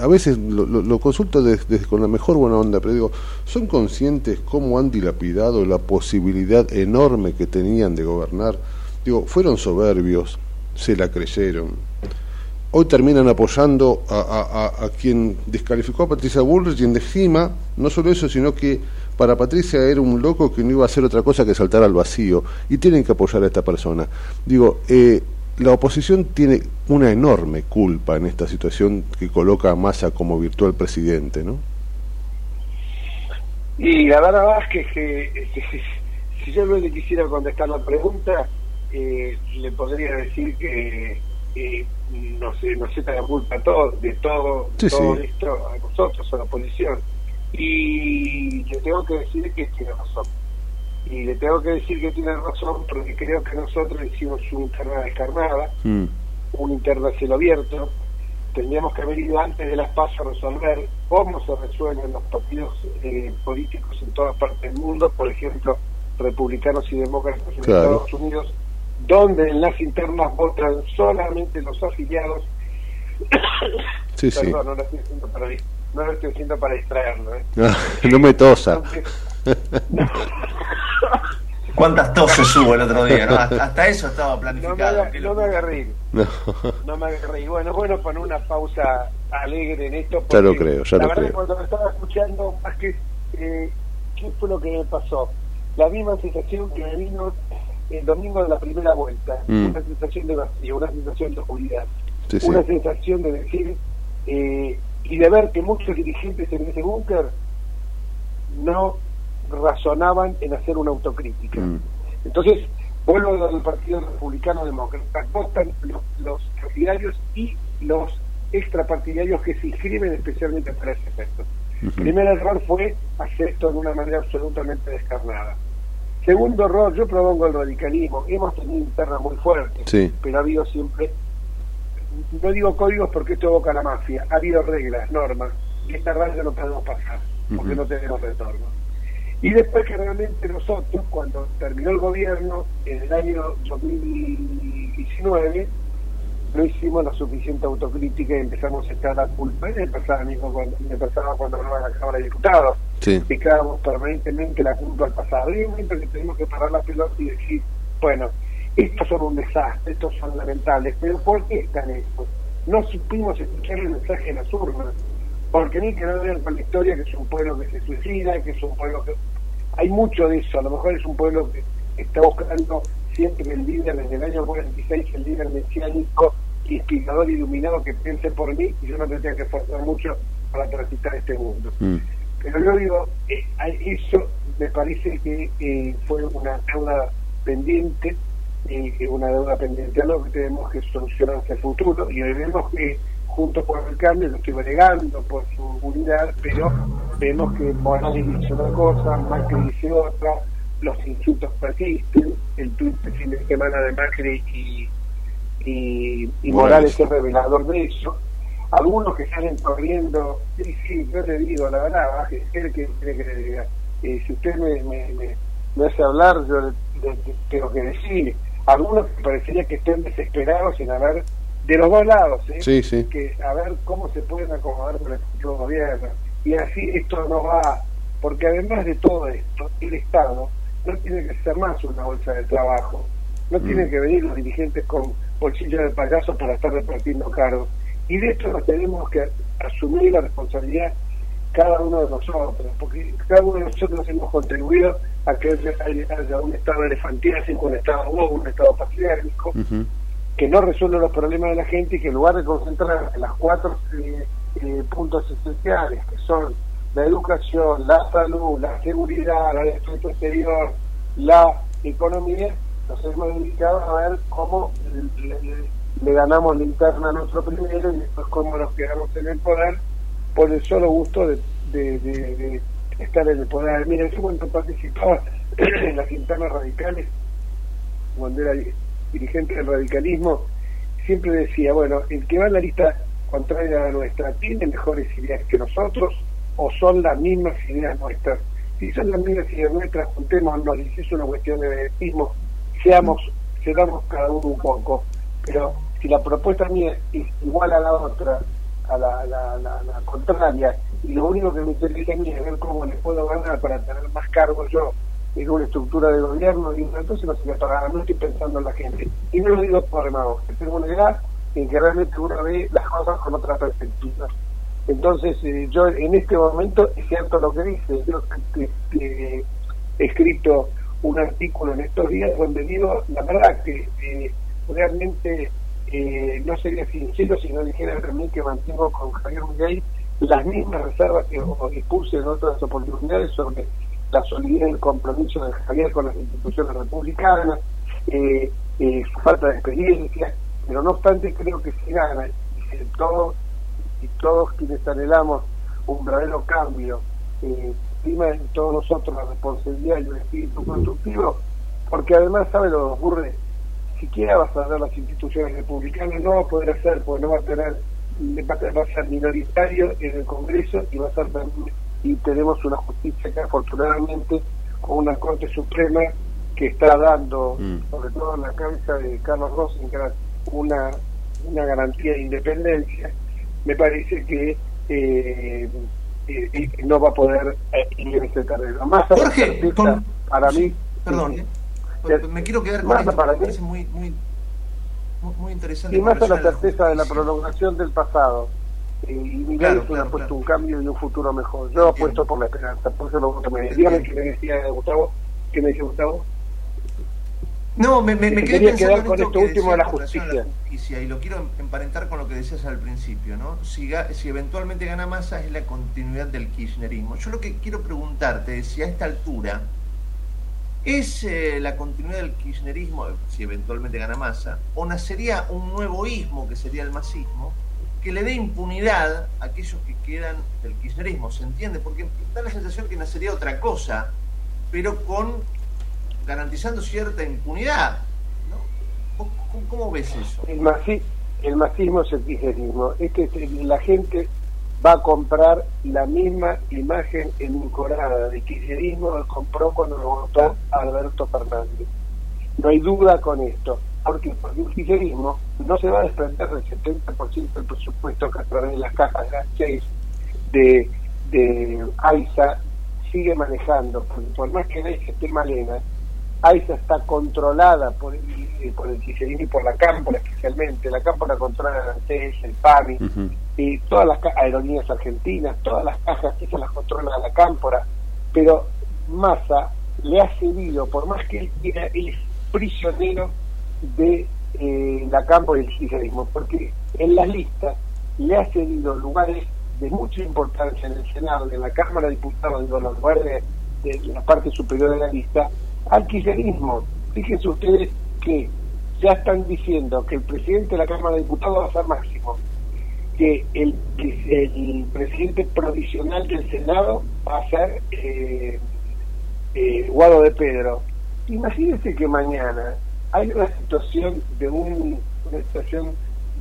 Speaker 2: a veces lo, consulto desde, con la mejor buena onda, pero digo, ¿son conscientes cómo han dilapidado la posibilidad enorme que tenían de gobernar? Digo, fueron soberbios, se la creyeron. Hoy terminan apoyando a, a, quien descalificó a Patricia Bullrich y en encima, no solo eso, sino que para Patricia era un loco que no iba a hacer otra cosa que saltar al vacío y tienen que apoyar a esta persona. Digo, eh, la oposición tiene una enorme culpa en esta situación que coloca a Massa como virtual presidente, ¿no?
Speaker 25: Y la verdad es que, si yo no le quisiera contestar la pregunta, eh, le podría decir que eh, no sé, no sé la culpa todo, de todo, todo esto a nosotros, a la oposición. Y le tengo que decir que tiene razón y le tengo que decir que tiene razón porque creo que nosotros hicimos una interna descarnada, mm. una interna cielo abierto, tendríamos que haber ido antes de las pasos a resolver cómo se resuelven los partidos eh, políticos en todas partes del mundo, por ejemplo, republicanos y demócratas en Estados Unidos, donde en las internas votan solamente los afiliados.
Speaker 2: Sí,
Speaker 25: Perdón, no lo estoy haciendo para, no lo estoy haciendo para distraerlo. ¿eh?
Speaker 2: no me tosa.
Speaker 1: ¿Cuántas toses hubo el otro día? Hasta, eso estaba planificado.
Speaker 25: No me, agarré. No. me agarré. Bueno, bueno, poner una pausa alegre en esto.
Speaker 2: Ya lo creo, ya
Speaker 25: la
Speaker 2: lo
Speaker 25: verdad, cuando me estaba escuchando, más que. Eh, ¿Qué fue lo que me pasó? La misma sensación que me vino el domingo de la primera vuelta. Mm. Una sensación de vacío, una sensación de oscuridad. una sensación de decir. Eh, y de ver que muchos dirigentes en ese búnker no razonaban en hacer una autocrítica. Mm. Entonces, vuelvo al Partido Republicano Demócrata, votan los, los partidarios y los extrapartidarios que se inscriben especialmente para ese efecto. El primer error fue hacer esto de una manera absolutamente descarnada. Segundo error, yo propongo el radicalismo. Hemos tenido interna muy fuerte, pero ha habido siempre, no digo códigos porque esto evoca la mafia, ha habido reglas, normas, y esta raya no podemos pasar, porque no tenemos retorno. Y después que realmente nosotros, cuando terminó el gobierno en el año 2019, no hicimos la suficiente autocrítica y empezamos a echar la culpa. Me pasaba, mismo cuando, me pasaba cuando no a la Cámara de Diputados. Sí. permanentemente la culpa al pasado. Y un momento que tenemos que parar la pelota y decir, bueno, estos son un desastre, estos son lamentables, pero ¿por qué están estos? No supimos escuchar el mensaje en las urnas porque ni que no vean con la historia que es un pueblo que se suicida, que es un pueblo que... Hay mucho de eso, a lo mejor es un pueblo que está buscando siempre el líder desde el año 46, el líder mesiánico, inspirador, iluminado, que piense por mí y yo no tendría que esforzar mucho para transitar este mundo. Mm. Pero yo digo, eh, eso me parece que eh, fue una deuda pendiente, eh, una deuda pendiente a lo que tenemos que solucionar hacia el futuro y hoy vemos que junto por el cambio, lo estoy bregando por su unidad, pero vemos que Morales dice una cosa, Macri dice otra, los insultos persisten, el tuit de fin de semana de Macri y, y, Morales es revelador de eso. Algunos que salen corriendo, sí, sí, yo le digo la verdad, que quiere que le diga. Eh, si usted me, me, me, hace hablar, yo le, tengo que decir. Algunos que parecería que estén desesperados en haber de los dos lados, ¿eh? que a ver cómo se pueden acomodar con el futuro gobierno. Y así esto no va, porque además de todo esto, el Estado no tiene que ser más una bolsa de trabajo, no tienen mm. que venir los dirigentes con bolsillos de payaso para estar repartiendo cargos. Y de esto nos tenemos que asumir la responsabilidad cada uno de nosotros, porque cada uno de nosotros hemos contribuido a que haya, un estado elefantiásico, un estado un estado patriárquico, que no resuelve los problemas de la gente y que en lugar de concentrar en las cuatro eh, eh, puntos esenciales, que son la educación, la salud, la seguridad, la defensa exterior, la economía, nos hemos dedicado a ver cómo le, ganamos la interna nuestro primero y después cómo nos quedamos en el poder por el solo gusto de, de, estar en el poder. Mira, yo cuando participaba en las internas radicales, cuando era dirigente del radicalismo, siempre decía, bueno, el que va en la lista contraria a la nuestra tiene mejores ideas que nosotros o son las mismas ideas nuestras. Si son las mismas ideas nuestras, juntémonos, si es una cuestión de beneficismo, seamos, cedamos cada uno un poco. Pero si la propuesta mía es igual a la otra, a la, la, la, contraria, y lo único que me interesa a mí es ver cómo le puedo ganar para tener más cargos yo en una estructura de gobierno, y entonces no se me pagar, no estoy pensando en la gente. Y no lo digo por que tengo una edad en que realmente uno ve las cosas con otra perspectiva. Entonces, eh, yo en este momento, es cierto lo que dice, yo he escrito un artículo en estos días donde digo, la verdad que eh, realmente eh, no sería sincero si no dijera también que mantengo con Javier Miguel las mismas reservas que expuse en otras oportunidades sobre la solidez del compromiso de Javier con las instituciones republicanas, eh, eh, su falta de experiencia, pero no obstante creo que se gana y todos, y todos quienes anhelamos un verdadero cambio, eh, en todos nosotros la responsabilidad y el espíritu constructivo, porque además, ¿sabe lo que ocurre? Siquiera vas a ver las instituciones republicanas, no va a poder hacer, porque no va a tener, va a ser minoritario en el Congreso y va a ser y tenemos una justicia que afortunadamente con una Corte Suprema que está dando, mm. sobre todo en la cabeza de Carlos Rosenkrantz, una, una garantía de independencia, me parece que eh, eh, eh no va a poder ir en este terreno. Más
Speaker 1: Jorge, para mí... Perdón, me quiero quedar con esto, para me muy, muy, muy, interesante.
Speaker 25: Y más a la certeza de la prolongación del pasado y Miguel claro, ha puesto un cambio y un futuro mejor. Yo apuesto por la esperanza, por eso lo. Dígame que me decía Gustavo, ¿qué me decía Gustavo?
Speaker 1: No, me, me, me quedé
Speaker 25: quedar con esto último de la justicia.
Speaker 1: Y lo quiero emparentar con lo que decías al principio, ¿no? Si, si eventualmente gana masa es la continuidad del kirchnerismo. Yo lo que quiero preguntarte es si a esta altura es eh, la continuidad del kirchnerismo, si eventualmente gana masa, o nacería un nuevo ismo que sería el masismo, que le dé impunidad a aquellos que quedan del kirchnerismo, ¿se entiende? Porque da la sensación que nacería otra cosa, pero con garantizando cierta impunidad. ¿no? ¿Cómo, ves eso?
Speaker 25: El, el masismo es el kirchnerismo. Este, la gente va a comprar la misma imagen encorada de kirchnerismo que compró cuando lo votó Alberto Fernández. No hay duda con esto porque, el kirchnerismo no se va a desprender del 70% del presupuesto que a través de las cajas de de, de AISA sigue manejando, porque por más que AISA esté malena, AISA está controlada por el, eh, por el kirchnerismo y por la Cámpora especialmente, la Cámpora controla el ANTES, el PAMI, y todas las aerolíneas argentinas, todas las cajas, esas las controla la Cámpora, pero Massa le ha cedido, por más que él quiera, él es prisionero de eh, la campo del kirchnerismo, porque en las listas le ha cedido lugares de mucha importancia en el Senado, en la Cámara de Diputados, en los lugares de, la parte superior de la lista, al kirchnerismo. Fíjense ustedes que ya están diciendo que el presidente de la Cámara de Diputados va a ser máximo, que el, el presidente provisional del Senado va a ser eh, eh, Guado de Pedro. Imagínense que mañana hay una situación de un, situación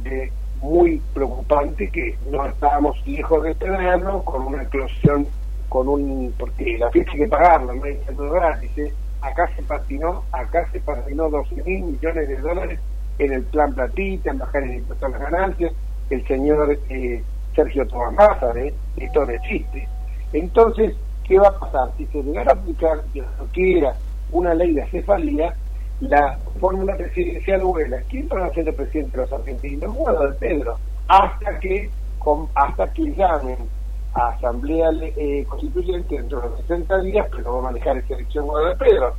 Speaker 25: de muy preocupante que no estábamos lejos de tenerlo con una eclosión con un porque la fiesta hay que pagarla no hay gratis ¿eh? acá se patinó acá se patinó 12 mil millones de dólares en el plan platita en bajar el impuesto a las ganancias el señor eh, Sergio Tomás ¿eh? esto no existe entonces ¿qué va a pasar? si se llegara a aplicar que no quiera una ley de cefalía la fórmula presidencial vuela. ¿Quién va a ser el presidente de los argentinos? Guado de Pedro. Hasta que, hasta que llamen a Asamblea eh, Constituyente dentro de los 60 días, pero va a manejar esa elección de Pedro,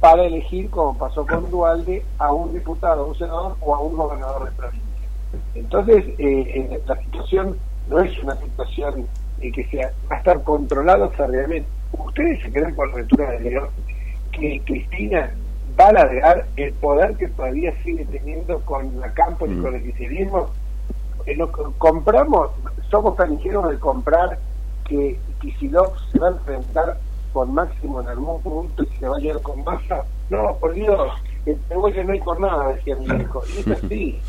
Speaker 25: para elegir, como pasó con Dualde, a un diputado, a un senador o a un gobernador de provincia. Entonces, eh, la situación no es una situación eh, que sea, va a estar controlado realmente. Ustedes se quedan con la lectura de León que Cristina baladear el poder que todavía sigue teniendo con la campo y mm. con el kirchnerismo. Eh, compramos, somos tan ingenuos de comprar que Kicillof se va a enfrentar con Máximo en algún punto y se va a llevar con Massa. No, por Dios, en no hay por nada, decía mi hijo. Y es así.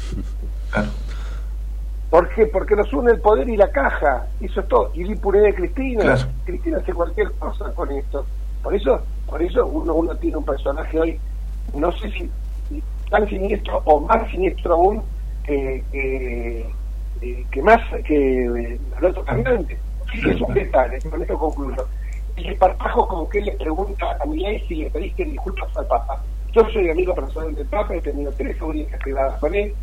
Speaker 25: ¿Por qué? Porque nos une el poder y la caja. Eso es todo. Y puré de Cristina. Cristina hace cualquier cosa con esto. Por eso, por eso uno, uno tiene un personaje hoy, no sé si tan siniestro o más siniestro aún que, que, eh, más que eh, el otro cantante. Es un detalle, con esto concluyo. Y el parpajo como que le pregunta a Milay si le pediste disculpas al Papa. Yo soy amigo personal del Papa, he tenido tres audiencias privadas con él,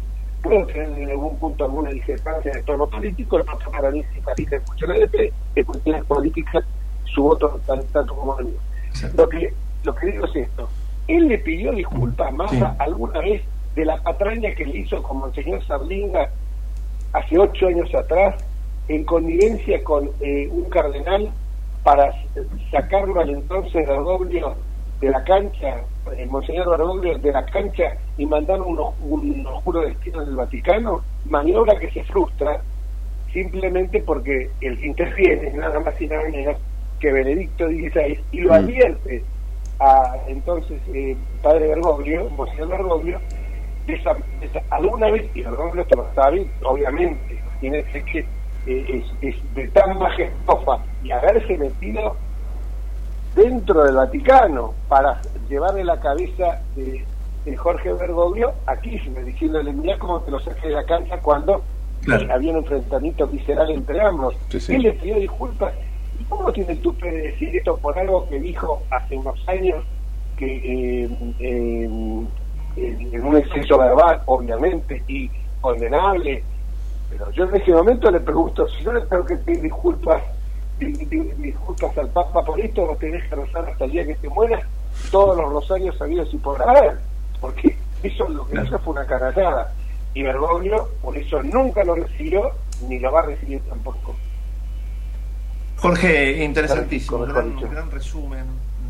Speaker 25: puedo tener en algún punto alguna discrepancia de tono político, el Papa para mí simpatiza mucho la DP, en cuestiones políticas su voto tanto como el mío. Lo que, lo que digo es esto. Él le pidió disculpas a Massa alguna vez de la patraña que le hizo como el señor Sarlinga hace ocho años atrás, en connivencia con eh, un cardenal para sacarlo al entonces Bergoglio de la cancha, el monseñor Bergoglio de la cancha y mandar un, un, oscuro destino del Vaticano, maniobra que se frustra simplemente porque el que interviene nada más y nada menos que Benedicto XVI y lo mm. advierte a entonces eh, padre Bergoglio, Monseñor Bergoglio, esa, alguna vez, y Bergoglio te lo sabe, obviamente, tiene que eh, es, de tan majestuosa y haberse metido dentro del Vaticano para llevarle la cabeza de, Jorge Bergoglio a Kirchner, diciéndole, mira cómo te lo saqué de la cancha cuando había un enfrentamiento visceral entre ambos. Él le pidió disculpas ¿Cómo tiene tú que decir esto por algo que dijo hace unos años que eh, en un exceso verbal, obviamente, y condenable? Pero yo en ese momento le pregunto, si yo le tengo que pedir disculpas, disculpas al Papa por esto, no tenés que rezar hasta el día que te mueras todos los rosarios sabidos y por haber, porque eso lo que hizo fue una caratada. Y Bergoglio por eso nunca lo recibió, ni lo va a recibir tampoco.
Speaker 1: Jorge, interesantísimo, un gran, resumen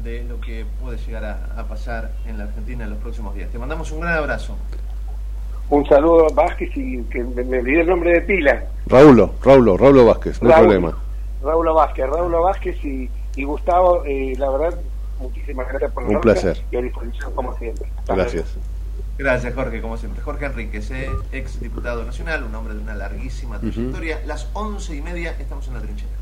Speaker 1: de lo que puede llegar a, pasar en la Argentina en los próximos días. Te mandamos un gran abrazo.
Speaker 25: Un saludo a Vázquez y que me, olvidé el nombre de pila.
Speaker 2: Raulo, Raulo, Raulo Vázquez, no hay problema.
Speaker 25: Raulo Vázquez, Raulo Vázquez y, Gustavo, eh, la verdad, muchísimas gracias por
Speaker 2: la Un placer.
Speaker 25: y a disposición como siempre.
Speaker 2: gracias.
Speaker 1: Gracias, Jorge, como siempre. Jorge Enríquez, eh, ex diputado nacional, un hombre de una larguísima trayectoria. Las once y media estamos en la trinchera.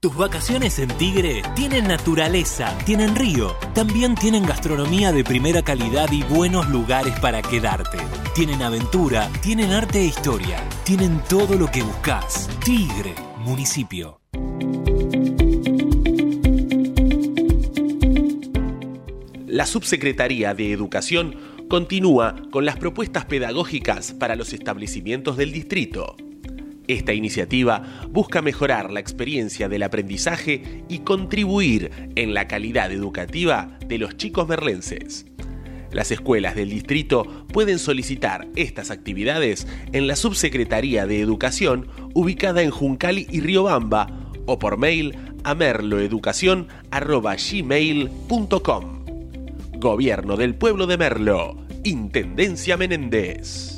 Speaker 6: Tus vacaciones en Tigre tienen naturaleza, tienen río, también tienen gastronomía de primera calidad y buenos lugares para quedarte. Tienen aventura, tienen arte e historia, tienen todo lo que buscas. Tigre, municipio.
Speaker 7: La Subsecretaría de Educación continúa con las propuestas pedagógicas para los establecimientos del distrito. Esta iniciativa busca mejorar la experiencia del aprendizaje y contribuir en la calidad educativa de los chicos merlenses. Las escuelas del distrito pueden solicitar estas actividades en la Subsecretaría de Educación ubicada en Juncali y Riobamba o por mail a merloeducación.gmail.com Gobierno del Pueblo de Merlo, Intendencia Menéndez.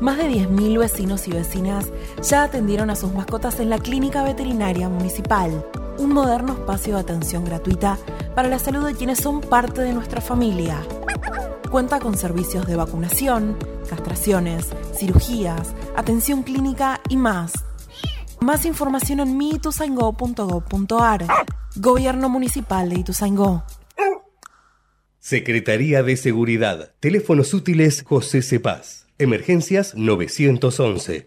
Speaker 18: más de 10.000 vecinos y vecinas ya atendieron a sus mascotas en la Clínica Veterinaria Municipal, un moderno espacio de atención gratuita para la salud de quienes son parte de nuestra familia. Cuenta con servicios de vacunación, castraciones, cirugías, atención clínica y más. Más información en miituzaingó.gov.ar. Gobierno Municipal de Ituzaingó.
Speaker 5: Secretaría de Seguridad. Teléfonos útiles José Cepaz. Emergencias 911.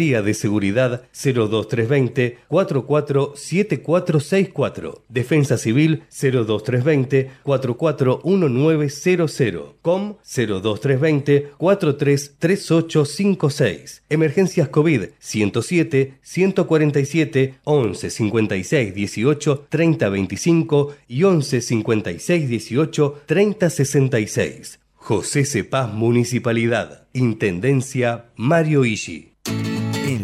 Speaker 5: de Seguridad 02320 447464. Defensa Civil 02320 441900. COM 02320 433856. Emergencias COVID 107 147 11 56 18 30 25 y 11 56 18 30 66. José Cepaz Municipalidad. Intendencia Mario Ishi.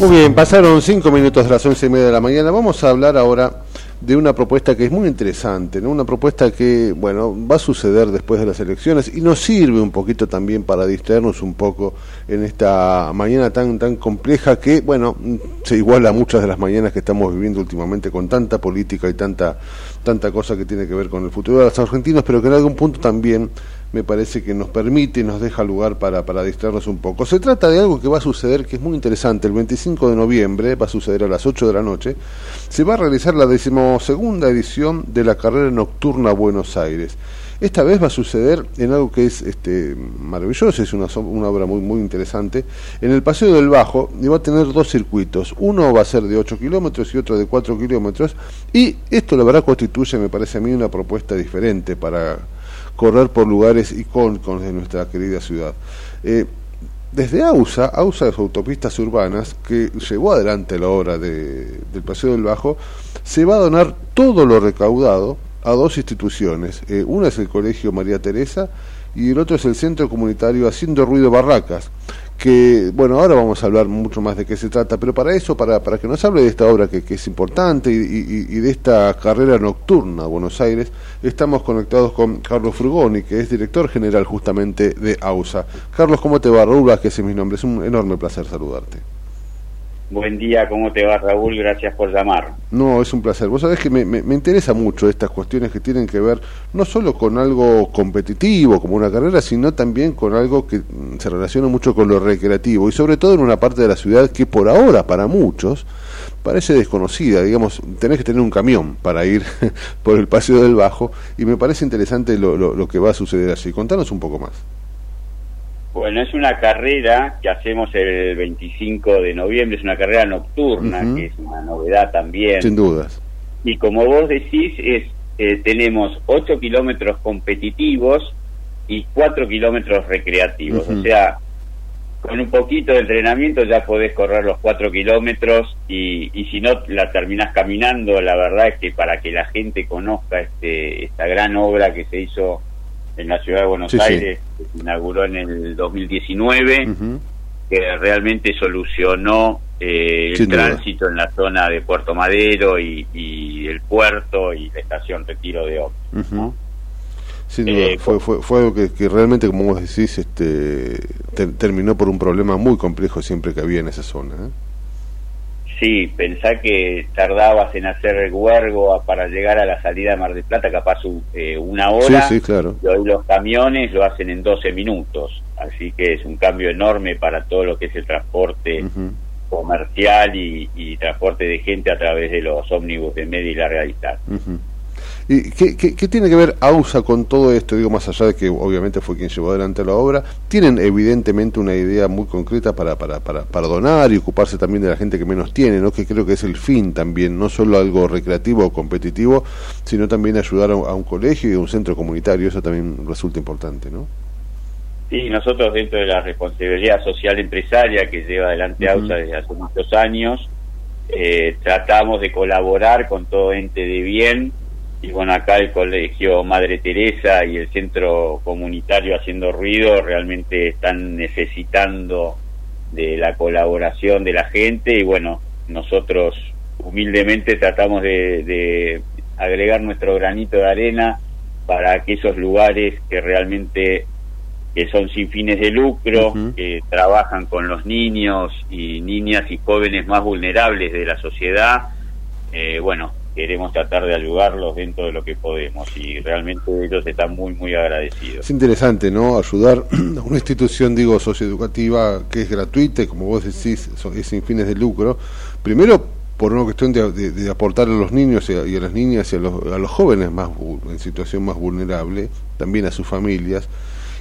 Speaker 2: Muy bien, pasaron cinco minutos de las once y media de la mañana. Vamos a hablar ahora de una propuesta que es muy interesante, ¿no? una propuesta que, bueno, va a suceder después de las elecciones y nos sirve un poquito también para distraernos un poco en esta mañana tan tan compleja que, bueno, se iguala a muchas de las mañanas que estamos viviendo últimamente con tanta política y tanta tanta cosa que tiene que ver con el futuro de los argentinos, pero que en algún punto también me parece que nos permite nos deja lugar para, para distraernos un poco. Se trata de algo que va a suceder, que es muy interesante, el 25 de noviembre, va a suceder a las 8 de la noche, se va a realizar la decimosegunda edición de la carrera nocturna Buenos Aires. Esta vez va a suceder en algo que es este, maravilloso, es una, una obra muy, muy interesante, en el Paseo del Bajo, y va a tener dos circuitos. Uno va a ser de 8 kilómetros y otro de 4 kilómetros, y esto la verdad constituye, me parece a mí, una propuesta diferente para correr por lugares icónicos de nuestra querida ciudad. Eh, desde AUSA, AUSA de Autopistas Urbanas, que llevó adelante la obra de, del Paseo del Bajo, se va a donar todo lo recaudado a dos instituciones. Eh, una es el Colegio María Teresa y el otro es el Centro Comunitario Haciendo Ruido Barracas, que, bueno, ahora vamos a hablar mucho más de qué se trata, pero para eso, para, para que nos hable de esta obra que, es importante y, de esta carrera nocturna a Buenos Aires, estamos conectados con Carlos Frugoni, que es director general justamente de AUSA. Carlos, ¿cómo te va? Raúl que es mi nombre, es un enorme placer saludarte.
Speaker 26: Buen día, ¿cómo te va Raúl? Gracias por llamar.
Speaker 2: No, es un placer. Vos sabés que me, interesa mucho estas cuestiones que tienen que ver no solo con algo competitivo como una carrera, sino también con algo que mm, se relaciona mucho con lo recreativo y sobre todo en una parte de la ciudad que por ahora para muchos parece desconocida. Digamos, tenés que tener un camión para ir por el Paseo del Bajo y me parece interesante lo, lo, lo que va a suceder allí. Contanos un poco más.
Speaker 26: Bueno, es una carrera que hacemos el 25 de noviembre, es una carrera nocturna, que es una novedad también.
Speaker 2: Sin dudas.
Speaker 26: Y como vos decís, es eh, tenemos 8 kilómetros competitivos y 4 kilómetros recreativos. O sea, con un poquito de entrenamiento ya podés correr los 4 kilómetros y, y si no la terminás caminando, la verdad es que para que la gente conozca este, esta gran obra que se hizo en la ciudad de Buenos Aires, que se inauguró en el 2019, que realmente solucionó eh, el tránsito en la zona de Puerto Madero y, el puerto y la estación Retiro de Ops.
Speaker 2: Eh, fue, fue, fue, algo que, realmente, como vos decís, este, terminó por un problema muy complejo siempre que había en esa zona. ¿eh?
Speaker 26: Sí, pensá que tardabas en hacer el huergo para llegar a la salida de Mar del Plata capaz eh, una hora.
Speaker 2: Sí, sí, claro.
Speaker 26: Y hoy los camiones lo hacen en 12 minutos. Así que es un cambio enorme para todo lo que es el transporte comercial y, transporte de gente a través de los ómnibus de media y larga distancia.
Speaker 2: ¿Y qué, tiene que ver AUSA con todo esto? Digo, más allá de que obviamente fue quien llevó adelante la obra, tienen evidentemente una idea muy concreta para, para, para, donar y ocuparse también de la gente que menos tiene, ¿no? que creo que es el fin también, no solo algo recreativo o competitivo, sino también ayudar a, un colegio y a un centro comunitario, eso también resulta importante, ¿no?
Speaker 26: Sí, nosotros dentro de la responsabilidad social empresaria que lleva adelante AUSA desde hace muchos años, eh, tratamos de colaborar con todo ente de bien y bueno, acá el Colegio Madre Teresa y el Centro Comunitario Haciendo Ruido realmente están necesitando de la colaboración de la gente. Y bueno, nosotros humildemente tratamos de, agregar nuestro granito de arena para que esos lugares que realmente que son sin fines de lucro, que trabajan con los niños y niñas y jóvenes más vulnerables de la sociedad, eh, bueno, queremos tratar de ayudarlos dentro de lo que podemos y realmente ellos están muy, muy agradecidos.
Speaker 2: Es interesante, ¿no? Ayudar a una institución, digo, socioeducativa que es gratuita y como vos decís, es sin fines de lucro. Primero, por una cuestión de, aportar a los niños y a, las niñas y a los, a los jóvenes más en situación más vulnerable, también a sus familias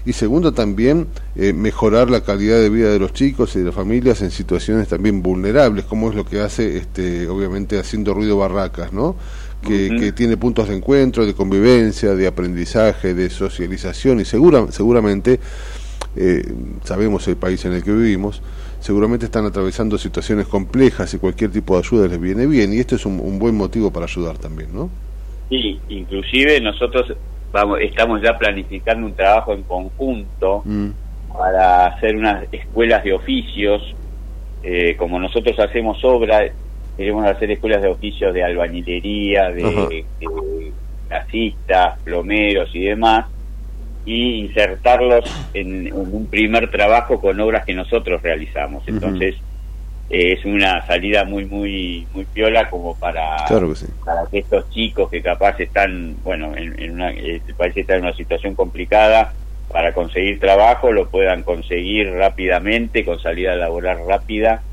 Speaker 2: y segundo también eh, mejorar la calidad de vida de los chicos y de las familias en situaciones también vulnerables, como es lo que hace este obviamente haciendo ruido barracas, ¿no? Que, tiene puntos de encuentro, de convivencia, de aprendizaje, de socialización y segura, seguramente eh, sabemos el país en el que vivimos, seguramente están atravesando situaciones complejas y cualquier tipo de ayuda les viene bien y esto es un, un buen motivo para ayudar también, ¿no?
Speaker 26: Sí, inclusive nosotros vamos, estamos ya planificando un trabajo en conjunto mm. para hacer unas escuelas de oficios. Eh, como nosotros hacemos obra, queremos hacer escuelas de oficios de albañilería, de, gasistas, plomeros y demás, y insertarlos en, un primer trabajo con obras que nosotros realizamos. Entonces, es una salida muy muy muy piola como para para que estos chicos que capaz están bueno en, una el país está en una situación complicada para conseguir trabajo lo puedan conseguir rápidamente con salida laboral rápida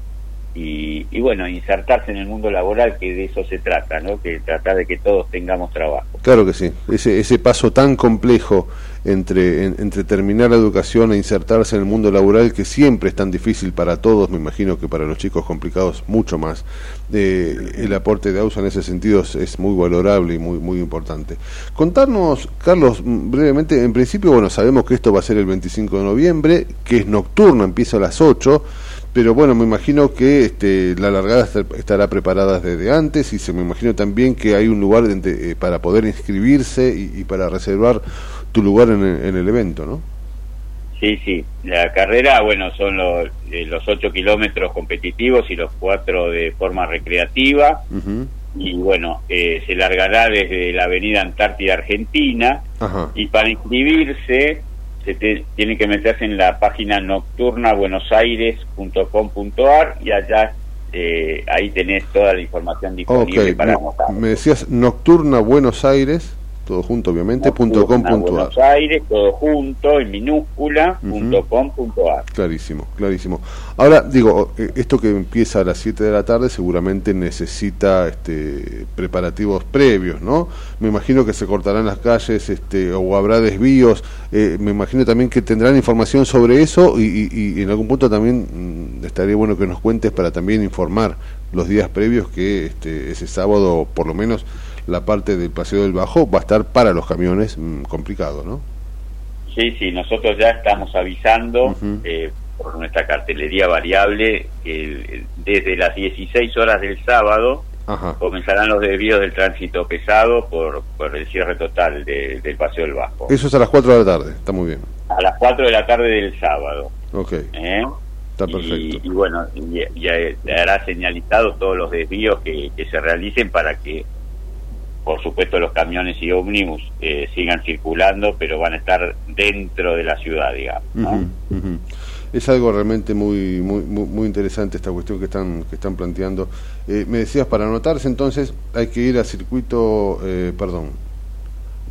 Speaker 26: y, y, bueno, insertarse en el mundo laboral, que de eso se trata, ¿no? Que tratar de que todos tengamos trabajo.
Speaker 2: Claro que sí, ese, ese paso tan complejo entre, entre terminar la educación e insertarse en el mundo laboral, que siempre es tan difícil para todos, me imagino que para los chicos complicados mucho más. Eh, el aporte de AUSA en ese sentido es, muy valorable y muy, muy importante. Contarnos, Carlos, brevemente, en principio, bueno, sabemos que esto va a ser el 25 de noviembre, que es nocturno, empieza a las 8 pero bueno, me imagino que este, la largada estará preparada desde antes y se me imagino también que hay un lugar eh, para poder inscribirse y, para reservar tu lugar en el, evento, ¿no?
Speaker 26: Sí, sí. La carrera, bueno, son los, eh, los 8 kilómetros competitivos y los 4 de forma recreativa. Y bueno, eh, se largará desde la avenida Antártida Argentina. Y para inscribirse se tiene que meterse en la página nocturnabuenosaires.com.ar y allá eh, ahí tenés toda la información disponible para
Speaker 2: Me decías Nocturna Buenos Aires todo junto obviamente, punto com
Speaker 26: Buenos Aires, todo junto, en minúscula, punto com
Speaker 2: Clarísimo, clarísimo. Ahora, digo, esto que empieza a las 7 de la tarde seguramente necesita este, preparativos previos, ¿no? Me imagino que se cortarán las calles este, o habrá desvíos, eh, me imagino también que tendrán información sobre eso y, y en algún punto también mm, estaría bueno que nos cuentes para también informar los días previos que este, ese sábado, por lo menos, la parte del Paseo del Bajo va a estar para los camiones mm, complicado, ¿no?
Speaker 26: Sí, sí, nosotros ya estamos avisando eh, por nuestra cartelería variable que desde las 16 horas del sábado comenzarán los desvíos del tránsito pesado por, por el cierre total del Paseo del Bajo.
Speaker 2: Eso es a las 4 de la tarde, está muy bien.
Speaker 26: A las 4 de la tarde del sábado.
Speaker 2: Ok.
Speaker 26: ¿Eh?
Speaker 2: Está perfecto.
Speaker 26: Y, bueno, ya, hará señalizado todos los desvíos que, que se realicen para que por supuesto los camiones y ómnibus eh, sigan circulando, pero van a estar dentro de la ciudad, digamos.
Speaker 2: Es algo realmente muy, muy muy interesante esta cuestión que están que están planteando. Eh, me decías para anotarse entonces hay que ir a circuito, eh, perdón,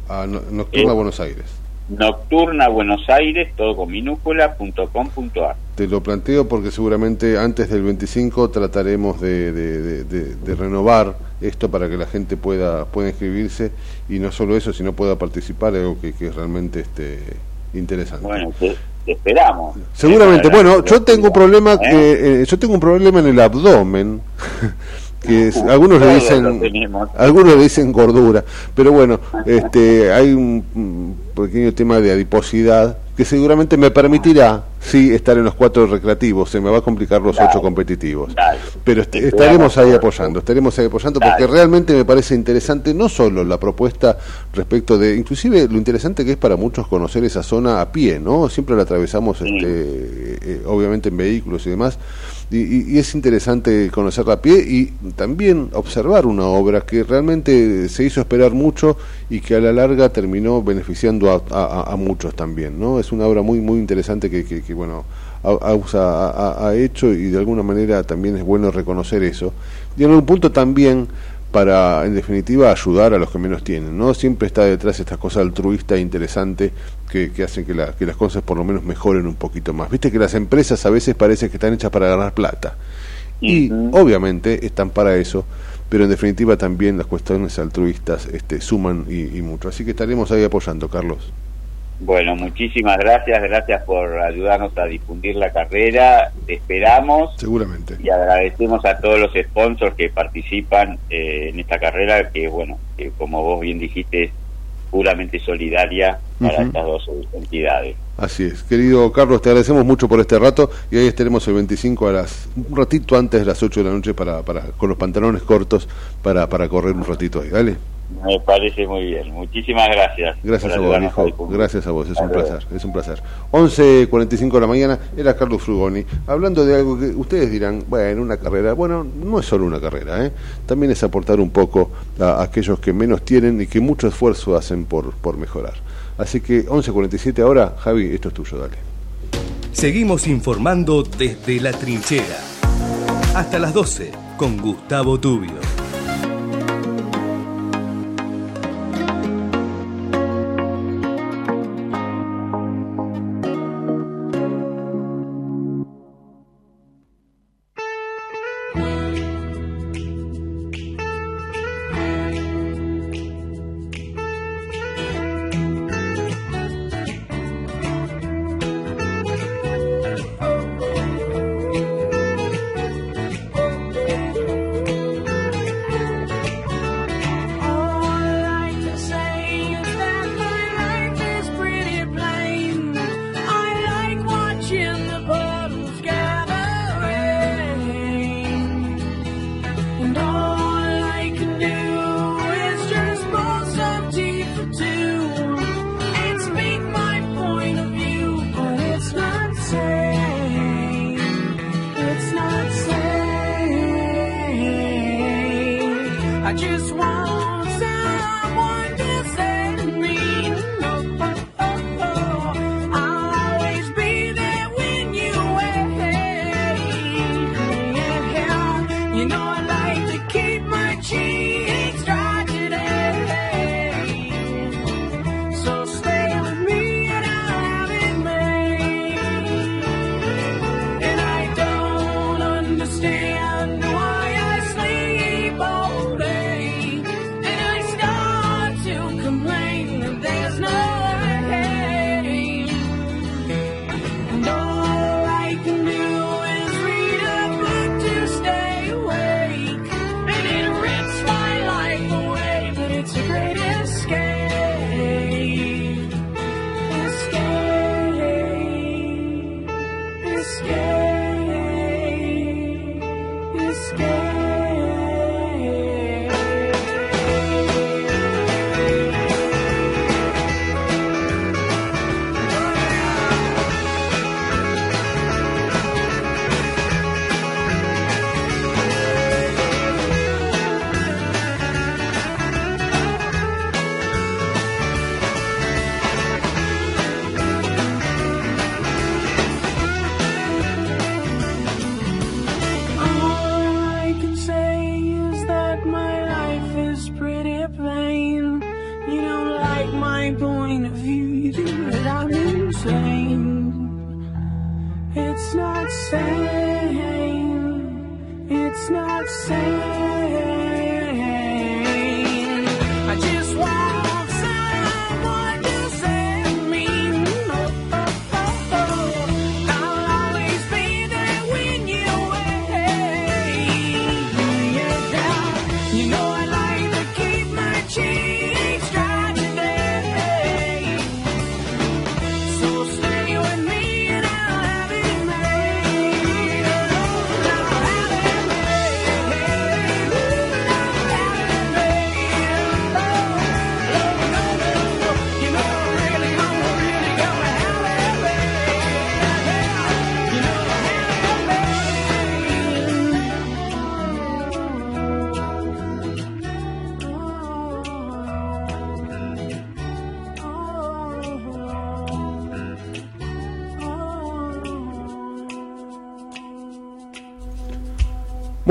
Speaker 2: a Nocturna Buenos Aires.
Speaker 26: Nocturna Buenos Aires, todo con minúscula, punto com, punto ar.
Speaker 2: Te lo planteo porque seguramente antes del 25 trataremos de, de, renovar esto para que la gente pueda, pueda inscribirse y no solo eso, sino pueda participar, algo que, que es realmente este, interesante.
Speaker 26: Bueno, te, esperamos.
Speaker 2: Seguramente, bueno, yo tengo un problema, ¿Eh? que, eh, yo tengo un problema en el abdomen. que algunos le dicen algunos le dicen gordura pero bueno este hay un pequeño tema de adiposidad que seguramente me permitirá sí estar en los cuatro recreativos. Se me va a complicar los ocho competitivos. Pero estaremos ahí apoyando estaremos ahí apoyando porque realmente me parece interesante no solo la propuesta respecto de inclusive lo interesante que es para muchos conocer esa zona a pie no siempre la atravesamos este, eh, obviamente en vehículos y demás y, es interesante conocerla a pie y también observar una obra que realmente se hizo esperar mucho y que a la larga terminó beneficiando a, muchos también, ¿no? Es una obra muy muy interesante que, que, bueno, AUSA ha, hecho y de alguna manera también es bueno reconocer eso. Y en algún punto también para, en definitiva, ayudar a los que menos tienen. No siempre está detrás esta cosa altruista e interesante que, que hacen que, que las cosas por lo menos mejoren un poquito más. Viste que las empresas a veces parece que están hechas para ganar plata. Y obviamente están para eso, pero en definitiva también las cuestiones altruistas este, suman y, y mucho. Así que estaremos ahí apoyando, Carlos.
Speaker 26: Bueno, muchísimas gracias, gracias por ayudarnos a difundir la carrera, te esperamos.
Speaker 2: Seguramente.
Speaker 26: Y agradecemos a todos los sponsors que participan eh, en esta carrera, que bueno, que como vos bien dijiste, es puramente solidaria para estas dos entidades.
Speaker 2: Así es. Querido Carlos, te agradecemos mucho por este rato y ahí estaremos el 25 a las un ratito antes de las 8 de la noche para, para con los pantalones cortos para, para correr un ratito ahí. Dale.
Speaker 26: Me parece muy bien. Muchísimas gracias.
Speaker 2: Gracias a vos, hijo. Gracias a vos. Es un placer. Es un placer. 11.45 de la mañana era Carlos Frugoni hablando de algo que ustedes dirán, bueno, una carrera. Bueno, no es solo una carrera, ¿eh? También es aportar un poco a aquellos que menos tienen y que mucho esfuerzo hacen por, por mejorar. Así que 11.47 ahora, Javi, esto es tuyo, dale.
Speaker 27: Seguimos informando desde la trinchera. Hasta las 12 con Gustavo Tubio.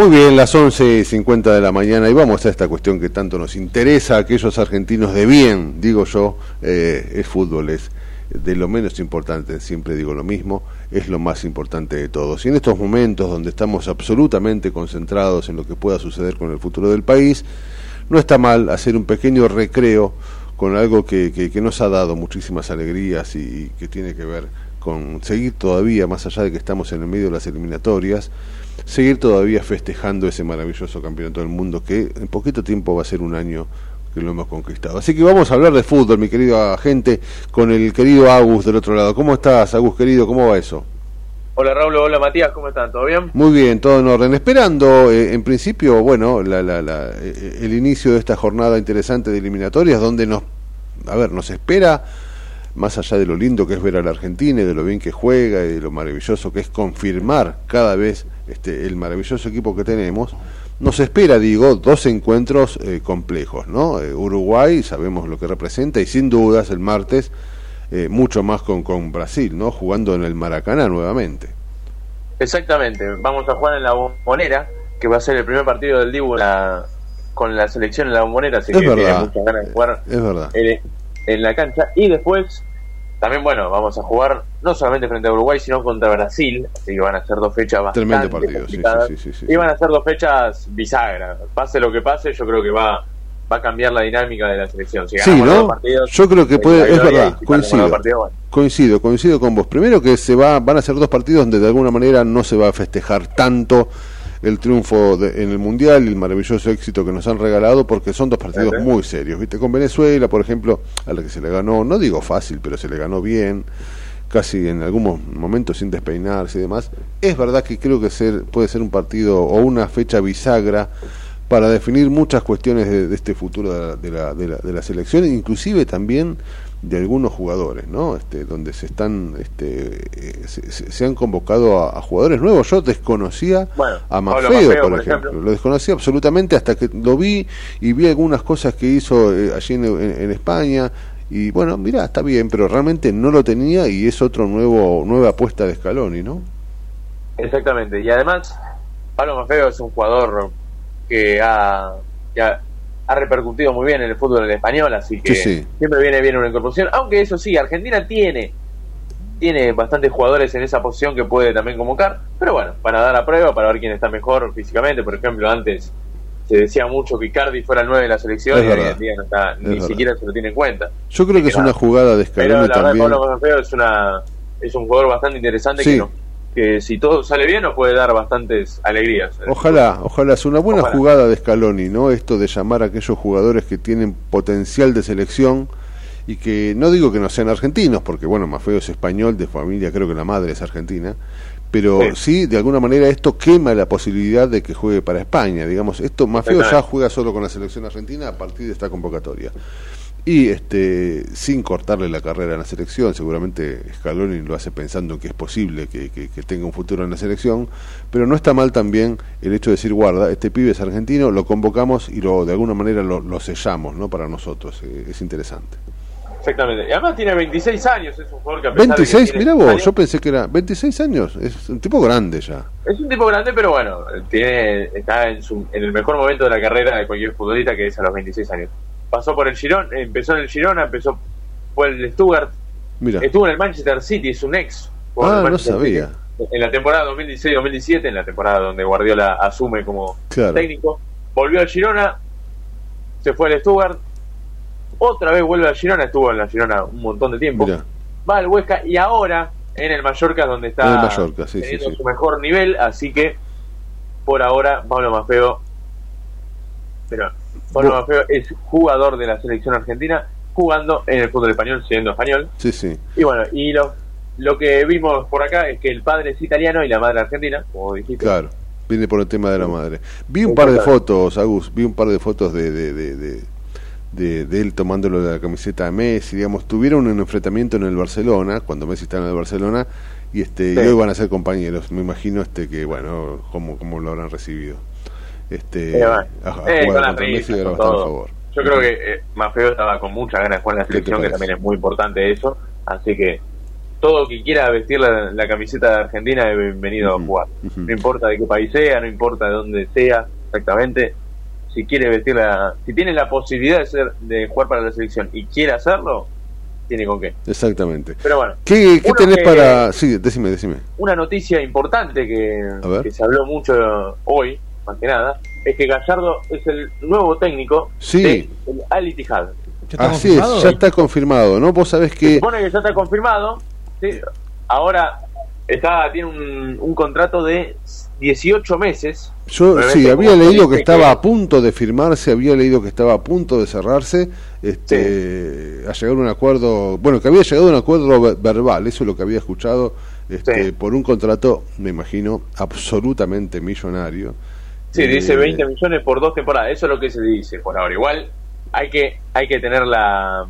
Speaker 2: Muy bien, las 11.50 de la mañana y vamos a esta cuestión que tanto nos interesa a aquellos argentinos de bien, digo yo, eh, es fútbol, es de lo menos importante, siempre digo lo mismo, es lo más importante de todos. Y en estos momentos donde estamos absolutamente concentrados en lo que pueda suceder con el futuro del país, no está mal hacer un pequeño recreo con algo que, que, nos ha dado muchísimas alegrías y que tiene que ver con seguir todavía, más allá de que estamos en el medio de las eliminatorias, seguir todavía festejando ese maravilloso campeonato del mundo que en poquito tiempo va a ser un año que lo hemos conquistado. Así que vamos a hablar de fútbol, mi querido agente, con el querido Agus del otro lado. ¿Cómo estás, Agus, querido? ¿Cómo va eso?
Speaker 28: Hola Raúl, hola Matías, ¿cómo están? ¿Todo bien?
Speaker 2: Muy bien, todo en orden. Esperando, eh, en principio, bueno, la, la, la, eh, el inicio de esta jornada interesante de eliminatorias, donde nos, a ver, nos espera más allá de lo lindo que es ver a la Argentina y de lo bien que juega y de lo maravilloso que es confirmar cada vez este, el maravilloso equipo que tenemos, nos espera, digo, dos encuentros eh, complejos, ¿no? Eh, Uruguay, sabemos lo que representa, y sin dudas el martes, eh, mucho más con, con Brasil, ¿no? Jugando en el Maracaná nuevamente.
Speaker 28: Exactamente, vamos a jugar en la bombonera, que va a ser el primer partido del Dibu con la selección en la bombonera, así
Speaker 2: es
Speaker 28: que
Speaker 2: verdad,
Speaker 28: muchas ganas de jugar
Speaker 2: es verdad.
Speaker 28: En la cancha. Y después también, bueno, vamos a jugar no solamente frente a Uruguay, sino contra Brasil. Así que van a ser dos fechas bastante
Speaker 2: Tremendo partido,
Speaker 28: complicadas.
Speaker 2: sí, sí, sí,
Speaker 28: y van a ser dos fechas bisagras. Pase lo que pase, yo creo que va va a cambiar la dinámica de la selección. Si
Speaker 2: Sí, ¿no?
Speaker 28: dos partidos,
Speaker 2: Yo creo que
Speaker 28: eh,
Speaker 2: puede, es verdad,
Speaker 28: y
Speaker 2: coincido.
Speaker 28: los partidos, bueno.
Speaker 2: Coincido, coincido con vos. Primero que se va, van a ser dos partidos donde de alguna manera no se va a festejar tanto el triunfo de- en el mundial y el maravilloso éxito que nos han regalado porque son dos partidos muy serios. Viste, con Venezuela, por ejemplo, a la que se le ganó, no digo fácil, pero se le ganó bien, casi en algún mo- momento sin despeinarse y demás. Es verdad que creo que ser, puede ser un partido o una fecha bisagra para definir muchas cuestiones de, de este futuro de la, de, la, de, la, de la selección, inclusive también de algunos jugadores, ¿no? Este, donde se están, este, eh, se, se- han convocado a, a jugadores nuevos. Yo desconocía
Speaker 28: Bueno,
Speaker 2: a Mafeo, por,
Speaker 28: por
Speaker 2: ejemplo.
Speaker 28: ejemplo.
Speaker 2: Lo desconocía absolutamente hasta que lo vi y vi algunas cosas que hizo eh, allí en, en- en España. Y bueno, mira, está bien, pero realmente no lo tenía y es otro nuevo nueva apuesta de Scaloni, ¿no?
Speaker 28: Exactamente. Y además, Pablo Maffeo es un jugador que ha, que ha, ha repercutido muy bien en el fútbol español, así que
Speaker 2: Sí, sí.
Speaker 28: siempre viene bien una incorporación. Aunque eso sí, Argentina tiene tiene bastantes jugadores en esa posición que puede también convocar, pero bueno, para dar la prueba, para ver quién está mejor físicamente. Por ejemplo, antes se decía mucho que Icardi fuera el 9 de la selección
Speaker 2: Es
Speaker 28: y hoy
Speaker 2: verdad.
Speaker 28: en día no está, ni
Speaker 2: verdad.
Speaker 28: siquiera se lo tiene en cuenta.
Speaker 2: Yo creo que es
Speaker 28: nada.
Speaker 2: una jugada de
Speaker 28: Pero la verdad. Pablo es, una, es un jugador bastante interesante
Speaker 2: Sí.
Speaker 28: que, no- que si todo sale bien nos puede dar bastantes alegrías.
Speaker 2: Ojalá, ojalá, es una buena
Speaker 28: Ojalá.
Speaker 2: jugada de Scaloni, ¿no? Esto de llamar a aquellos jugadores que tienen potencial de selección y que no digo que no sean argentinos, porque bueno, Mafeo es español, de familia, creo que la madre es argentina, pero sí,
Speaker 28: Sí.
Speaker 2: de alguna manera esto quema la posibilidad de que juegue para España, digamos, esto Mafeo ya juega solo con la selección argentina a partir de esta convocatoria. Y este sin cortarle la carrera en la selección, seguramente Scaloni lo hace pensando que es posible que, que- que tenga un futuro en la selección, pero no está mal también el hecho de decir, guarda, este pibe es argentino, lo convocamos y lo de alguna manera lo, lo sellamos ¿no? para nosotros, eh, es interesante.
Speaker 28: Exactamente. Y además tiene 26 años, es un jugador que a pesar de que
Speaker 2: 26,
Speaker 28: tiene
Speaker 2: mira vos,
Speaker 28: años,
Speaker 2: yo pensé que era 26 años, es un tipo grande ya.
Speaker 28: Es un tipo grande, pero bueno, tiene, está en, su, en el mejor momento de la carrera de cualquier futbolista que es a los 26 años. Pasó por el Girón, empezó en el Girona, empezó fue el Stuttgart,
Speaker 2: Mira,
Speaker 28: estuvo en el Manchester City, es un ex.
Speaker 2: ah, no sabía.
Speaker 28: City. En la temporada 2016-2017, en la temporada donde Guardiola asume como
Speaker 2: Claro.
Speaker 28: técnico, volvió al Girona, se fue al Stuttgart, otra vez vuelve al Girona, estuvo en la Girona un montón de tiempo,
Speaker 2: Mira,
Speaker 28: va al Huesca y ahora en el Mallorca donde está
Speaker 2: En el Mallorca, sí, sí,
Speaker 28: teniendo
Speaker 2: sí.
Speaker 28: su mejor nivel, así que por ahora Pablo Mafeo pero Pablo
Speaker 2: Bu-
Speaker 28: Mafeo es jugador de la selección argentina jugando en el fútbol español siendo español
Speaker 2: sí, sí.
Speaker 28: y bueno y lo, lo que vimos por acá es que el padre es italiano y la madre argentina como dijiste
Speaker 2: Claro, viene por el tema de la madre. Vi un par de fotos, Agus, vi un par de fotos de, de, de, de, de- de él tomándolo de la camiseta a Messi, digamos, tuvieron un enfrentamiento en el Barcelona, cuando Messi estaba en el Barcelona, y este
Speaker 28: Sí.
Speaker 2: y hoy van a ser compañeros, me imagino este que, bueno, cómo, cómo lo habrán recibido. Este,
Speaker 28: Eh,
Speaker 2: a, a
Speaker 28: Eh,
Speaker 2: jugar contra Messi a favor.
Speaker 28: yo creo que eh, Mafeo estaba con muchas ganas de jugar en la
Speaker 2: ¿Qué te
Speaker 28: selección que también es muy importante eso así que todo que quiera vestir la, la camiseta de Argentina es bienvenido a jugar. No importa de qué país sea, no importa de dónde sea exactamente. Si quiere vestir la, si tiene la posibilidad de ser de jugar para la selección y quiere hacerlo, tiene con qué.
Speaker 2: Exactamente.
Speaker 28: Pero bueno.
Speaker 2: ¿Qué, qué tenés
Speaker 28: que-
Speaker 2: para...? Sí, decime, decime.
Speaker 28: Una noticia importante que se habló mucho hoy, más que nada, es que Gallardo es el nuevo técnico
Speaker 2: Sí.
Speaker 28: del Al Ittihad.
Speaker 2: Así es, ya está confirmado, ¿no? Vos sabés
Speaker 28: Se
Speaker 2: que...
Speaker 28: supone que ya está confirmado. ¿sí? Ahora está tiene un, un contrato de 18 meses.
Speaker 2: Yo sí, había
Speaker 28: como
Speaker 2: leído que estaba a punto de firmarse, había leído que estaba a punto de cerrarse, este, a llegar a un acuerdo, bueno, que había llegado a un acuerdo ve- verbal, eso es lo que había escuchado, este, por un contrato, me imagino, absolutamente millonario.
Speaker 28: Sí,
Speaker 2: Eh,
Speaker 28: dice 20 millones por dos temporadas. Eso es lo que se dice por ahora. Igual hay que hay que tener la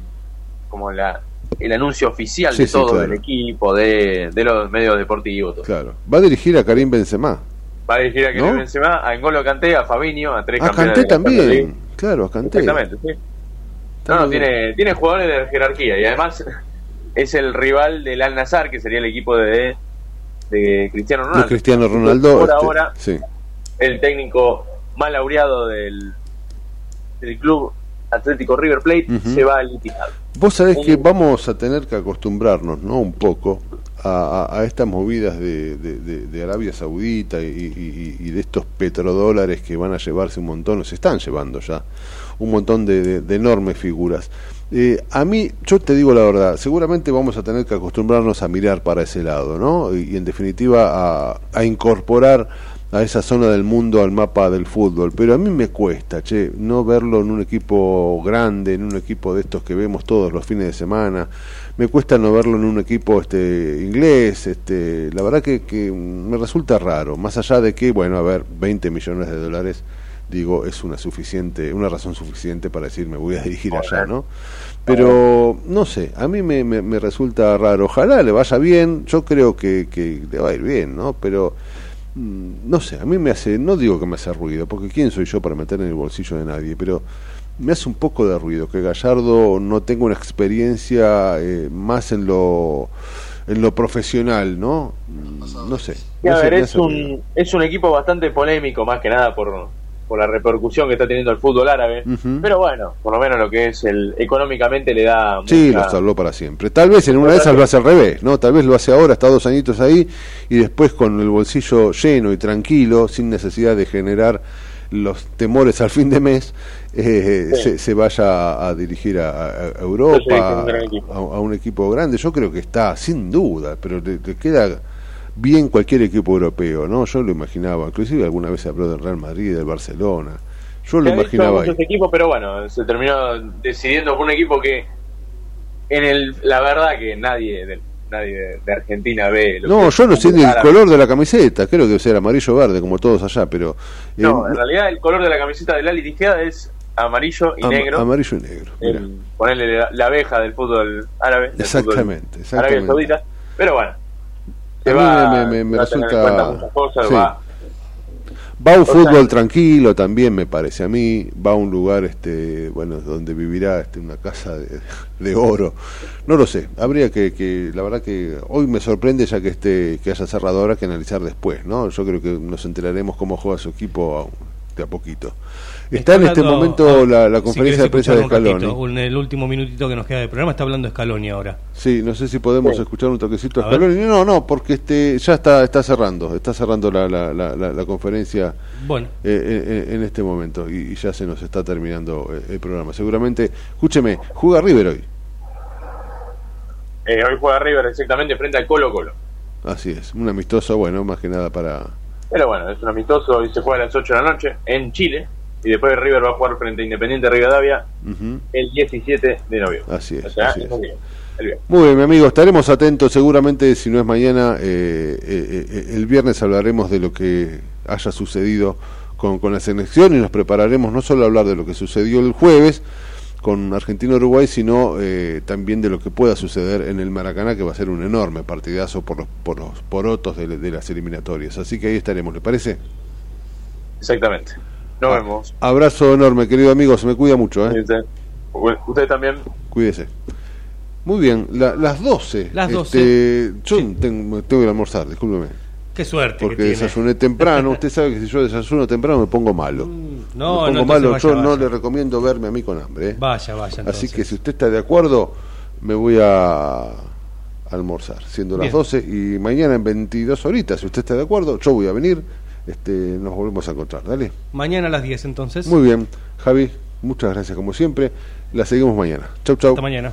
Speaker 28: como la el anuncio oficial
Speaker 2: Sí,
Speaker 28: de
Speaker 2: sí,
Speaker 28: todo
Speaker 2: claro.
Speaker 28: del equipo, de, de los medios deportivos. todo.
Speaker 2: Claro, va a dirigir a Karim Benzema.
Speaker 28: Va a dirigir a Karim
Speaker 2: ¿No?
Speaker 28: Benzema, a N'Golo Kanté, a Fabinho, a tres
Speaker 2: A
Speaker 28: campeones League.
Speaker 2: también, claro, a Kanté.
Speaker 28: Exactamente, sí. No, no, tiene, tiene jugadores de jerarquía y además es el rival del Al Nazar, que sería el equipo de, de Cristiano Ronaldo.
Speaker 2: De Cristiano Ronaldo.
Speaker 28: Por
Speaker 2: este,
Speaker 28: ahora,
Speaker 2: sí.
Speaker 28: El técnico más laureado del, del club Atlético River Plate se va al Ittihad.
Speaker 2: Vos sabés
Speaker 28: Un-
Speaker 2: que vamos a tener que acostumbrarnos, ¿no? Un poco a, a- a estas movidas de, de- de- de Arabia Saudita y, y- y de estos petrodólares que van a llevarse un montón, se están llevando ya, un montón de, de- de enormes figuras. Eh, a mí, yo te digo la verdad, seguramente vamos a tener que acostumbrarnos a mirar para ese lado, ¿no? Y, y en definitiva a, a incorporar a esa zona del mundo al mapa del fútbol, pero a mí me cuesta, che, no verlo en un equipo grande, en un equipo de estos que vemos todos los fines de semana, me cuesta no verlo en un equipo este inglés, este, la verdad que, que me resulta raro, más allá de que, bueno, a ver, 20 millones de dólares, digo, es una suficiente, una razón suficiente para decir me voy a dirigir allá, ¿no? Pero no sé, a mí me, me, me resulta raro. Ojalá le vaya bien, yo creo que, que le va a ir bien, ¿no? Pero no sé, a mí me hace, no digo que me hace ruido, porque quién soy yo para meter en el bolsillo de nadie, pero me hace un poco de ruido que Gallardo no tenga una experiencia eh, más en lo en lo profesional, ¿no? Mm, No sé.
Speaker 28: A ver, es un, es un equipo bastante polémico, más que nada por, por la repercusión que está teniendo el fútbol árabe. Pero bueno, por lo menos lo que es el económicamente le da.
Speaker 2: Sí,
Speaker 28: mucha-
Speaker 2: lo salvó para siempre. Tal vez en una de esas lo hace al revés, ¿no? Tal vez lo hace ahora, está dos añitos ahí, y después con el bolsillo lleno y tranquilo, sin necesidad de generar los temores al fin de mes, eh,
Speaker 28: Sí.
Speaker 2: se, se vaya a, dirigir a, Europa, a un equipo grande. Yo creo que está, sin duda, pero le, le queda bien cualquier equipo europeo, ¿no? Yo lo imaginaba, inclusive alguna vez se habló del Real Madrid, del Barcelona. Yo lo imaginaba ahí.
Speaker 28: equipos, pero bueno, se terminó decidiendo por un equipo que, en el, la verdad que nadie de, nadie de, de Argentina ve. lo
Speaker 2: No, yo no
Speaker 28: el
Speaker 2: sé del
Speaker 28: árabe.
Speaker 2: color de la camiseta, creo que debe ser amarillo verde como todos allá, pero eh,
Speaker 28: No, en realidad el color de la camiseta del Ali Tijeda es amarillo y
Speaker 2: am-
Speaker 28: negro.
Speaker 2: amarillo y negro.
Speaker 28: El- ponerle la, la abeja del fútbol árabe. del
Speaker 2: Exactamente,
Speaker 28: fútbol Arabia
Speaker 2: exactamente.
Speaker 28: Saudita. Pero bueno.
Speaker 2: A mí
Speaker 28: va-
Speaker 2: me- me-
Speaker 28: va
Speaker 2: resulta-
Speaker 28: cosas,
Speaker 2: sí.
Speaker 28: va-
Speaker 2: Va un
Speaker 28: O sea-
Speaker 2: fútbol tranquilo también me parece a mí, va a un lugar este bueno donde vivirá este una casa de, de oro. No lo sé, habría que, que la verdad que hoy me sorprende ya que este que haya cerrado ahora que analizar después, ¿no? Yo creo que nos enteraremos cómo juega su equipo de a poquito. Está, en este momento
Speaker 3: ah,
Speaker 2: la, la
Speaker 3: si
Speaker 2: conferencia de prensa de Scaloni.
Speaker 3: ratito, En el último minutito que nos queda de programa está hablando Scaloni ahora.
Speaker 2: Sí, no sé si podemos escuchar un toquecito a
Speaker 3: A ver.
Speaker 2: Scaloni. No, no, porque este ya está está cerrando, está cerrando la, la, la, la- la conferencia
Speaker 3: Bueno.
Speaker 2: eh, en, en este momento y, y ya se nos está terminando eh, el programa. Seguramente, escúcheme, juega River hoy.
Speaker 28: eh, hoy juega River exactamente frente al Colo Colo.
Speaker 2: Así es, un amistoso, bueno, más que nada para...
Speaker 28: Pero bueno, es un amistoso y se juega a las 8 de la noche en Chile. Y después River va a jugar frente a Independiente Rivadavia
Speaker 2: Ujú.
Speaker 28: el 17 de noviembre.
Speaker 2: Así es,
Speaker 28: O sea,
Speaker 2: así es.
Speaker 28: es el viernes.
Speaker 2: Muy bien, mi amigo, estaremos atentos. Seguramente, si no es mañana, eh, eh, eh, el viernes hablaremos de lo que haya sucedido con, con la selección y nos prepararemos no solo a hablar de lo que sucedió el jueves con Argentina-Uruguay, sino eh, también de lo que pueda suceder en el Maracaná, que va a ser un enorme partidazo por los, por los porotos de, de las eliminatorias. Así que ahí estaremos, ¿le parece?
Speaker 28: Exactamente. Nos vemos.
Speaker 2: Abrazo enorme, querido amigo, se me cuida mucho, ¿eh?
Speaker 28: Usted, usted también.
Speaker 2: Cuídese. Muy bien, las 12.
Speaker 3: Las 12.
Speaker 2: Este, yo tengo, tengo que almorzar, discúlpeme.
Speaker 3: Qué suerte.
Speaker 2: Porque
Speaker 3: que tiene.
Speaker 2: desayuné temprano. Usted sabe que si yo desayuno temprano me pongo malo.
Speaker 3: Mm, no,
Speaker 2: me pongo
Speaker 3: no,
Speaker 2: malo.
Speaker 3: vaya,
Speaker 2: yo
Speaker 3: vaya.
Speaker 2: no le recomiendo verme a mí con hambre. ¿eh?
Speaker 3: Vaya, vaya. Entonces.
Speaker 2: Así que si usted está de acuerdo, me voy a almorzar, siendo las
Speaker 3: Bien.
Speaker 2: 12 y mañana en 22 horitas, si usted está de acuerdo, yo voy a venir, este, nos volvemos a encontrar, dale.
Speaker 3: Mañana a las 10 entonces.
Speaker 2: Muy bien, Javi, muchas gracias como siempre, la seguimos mañana. Chau, chau.
Speaker 3: Hasta mañana.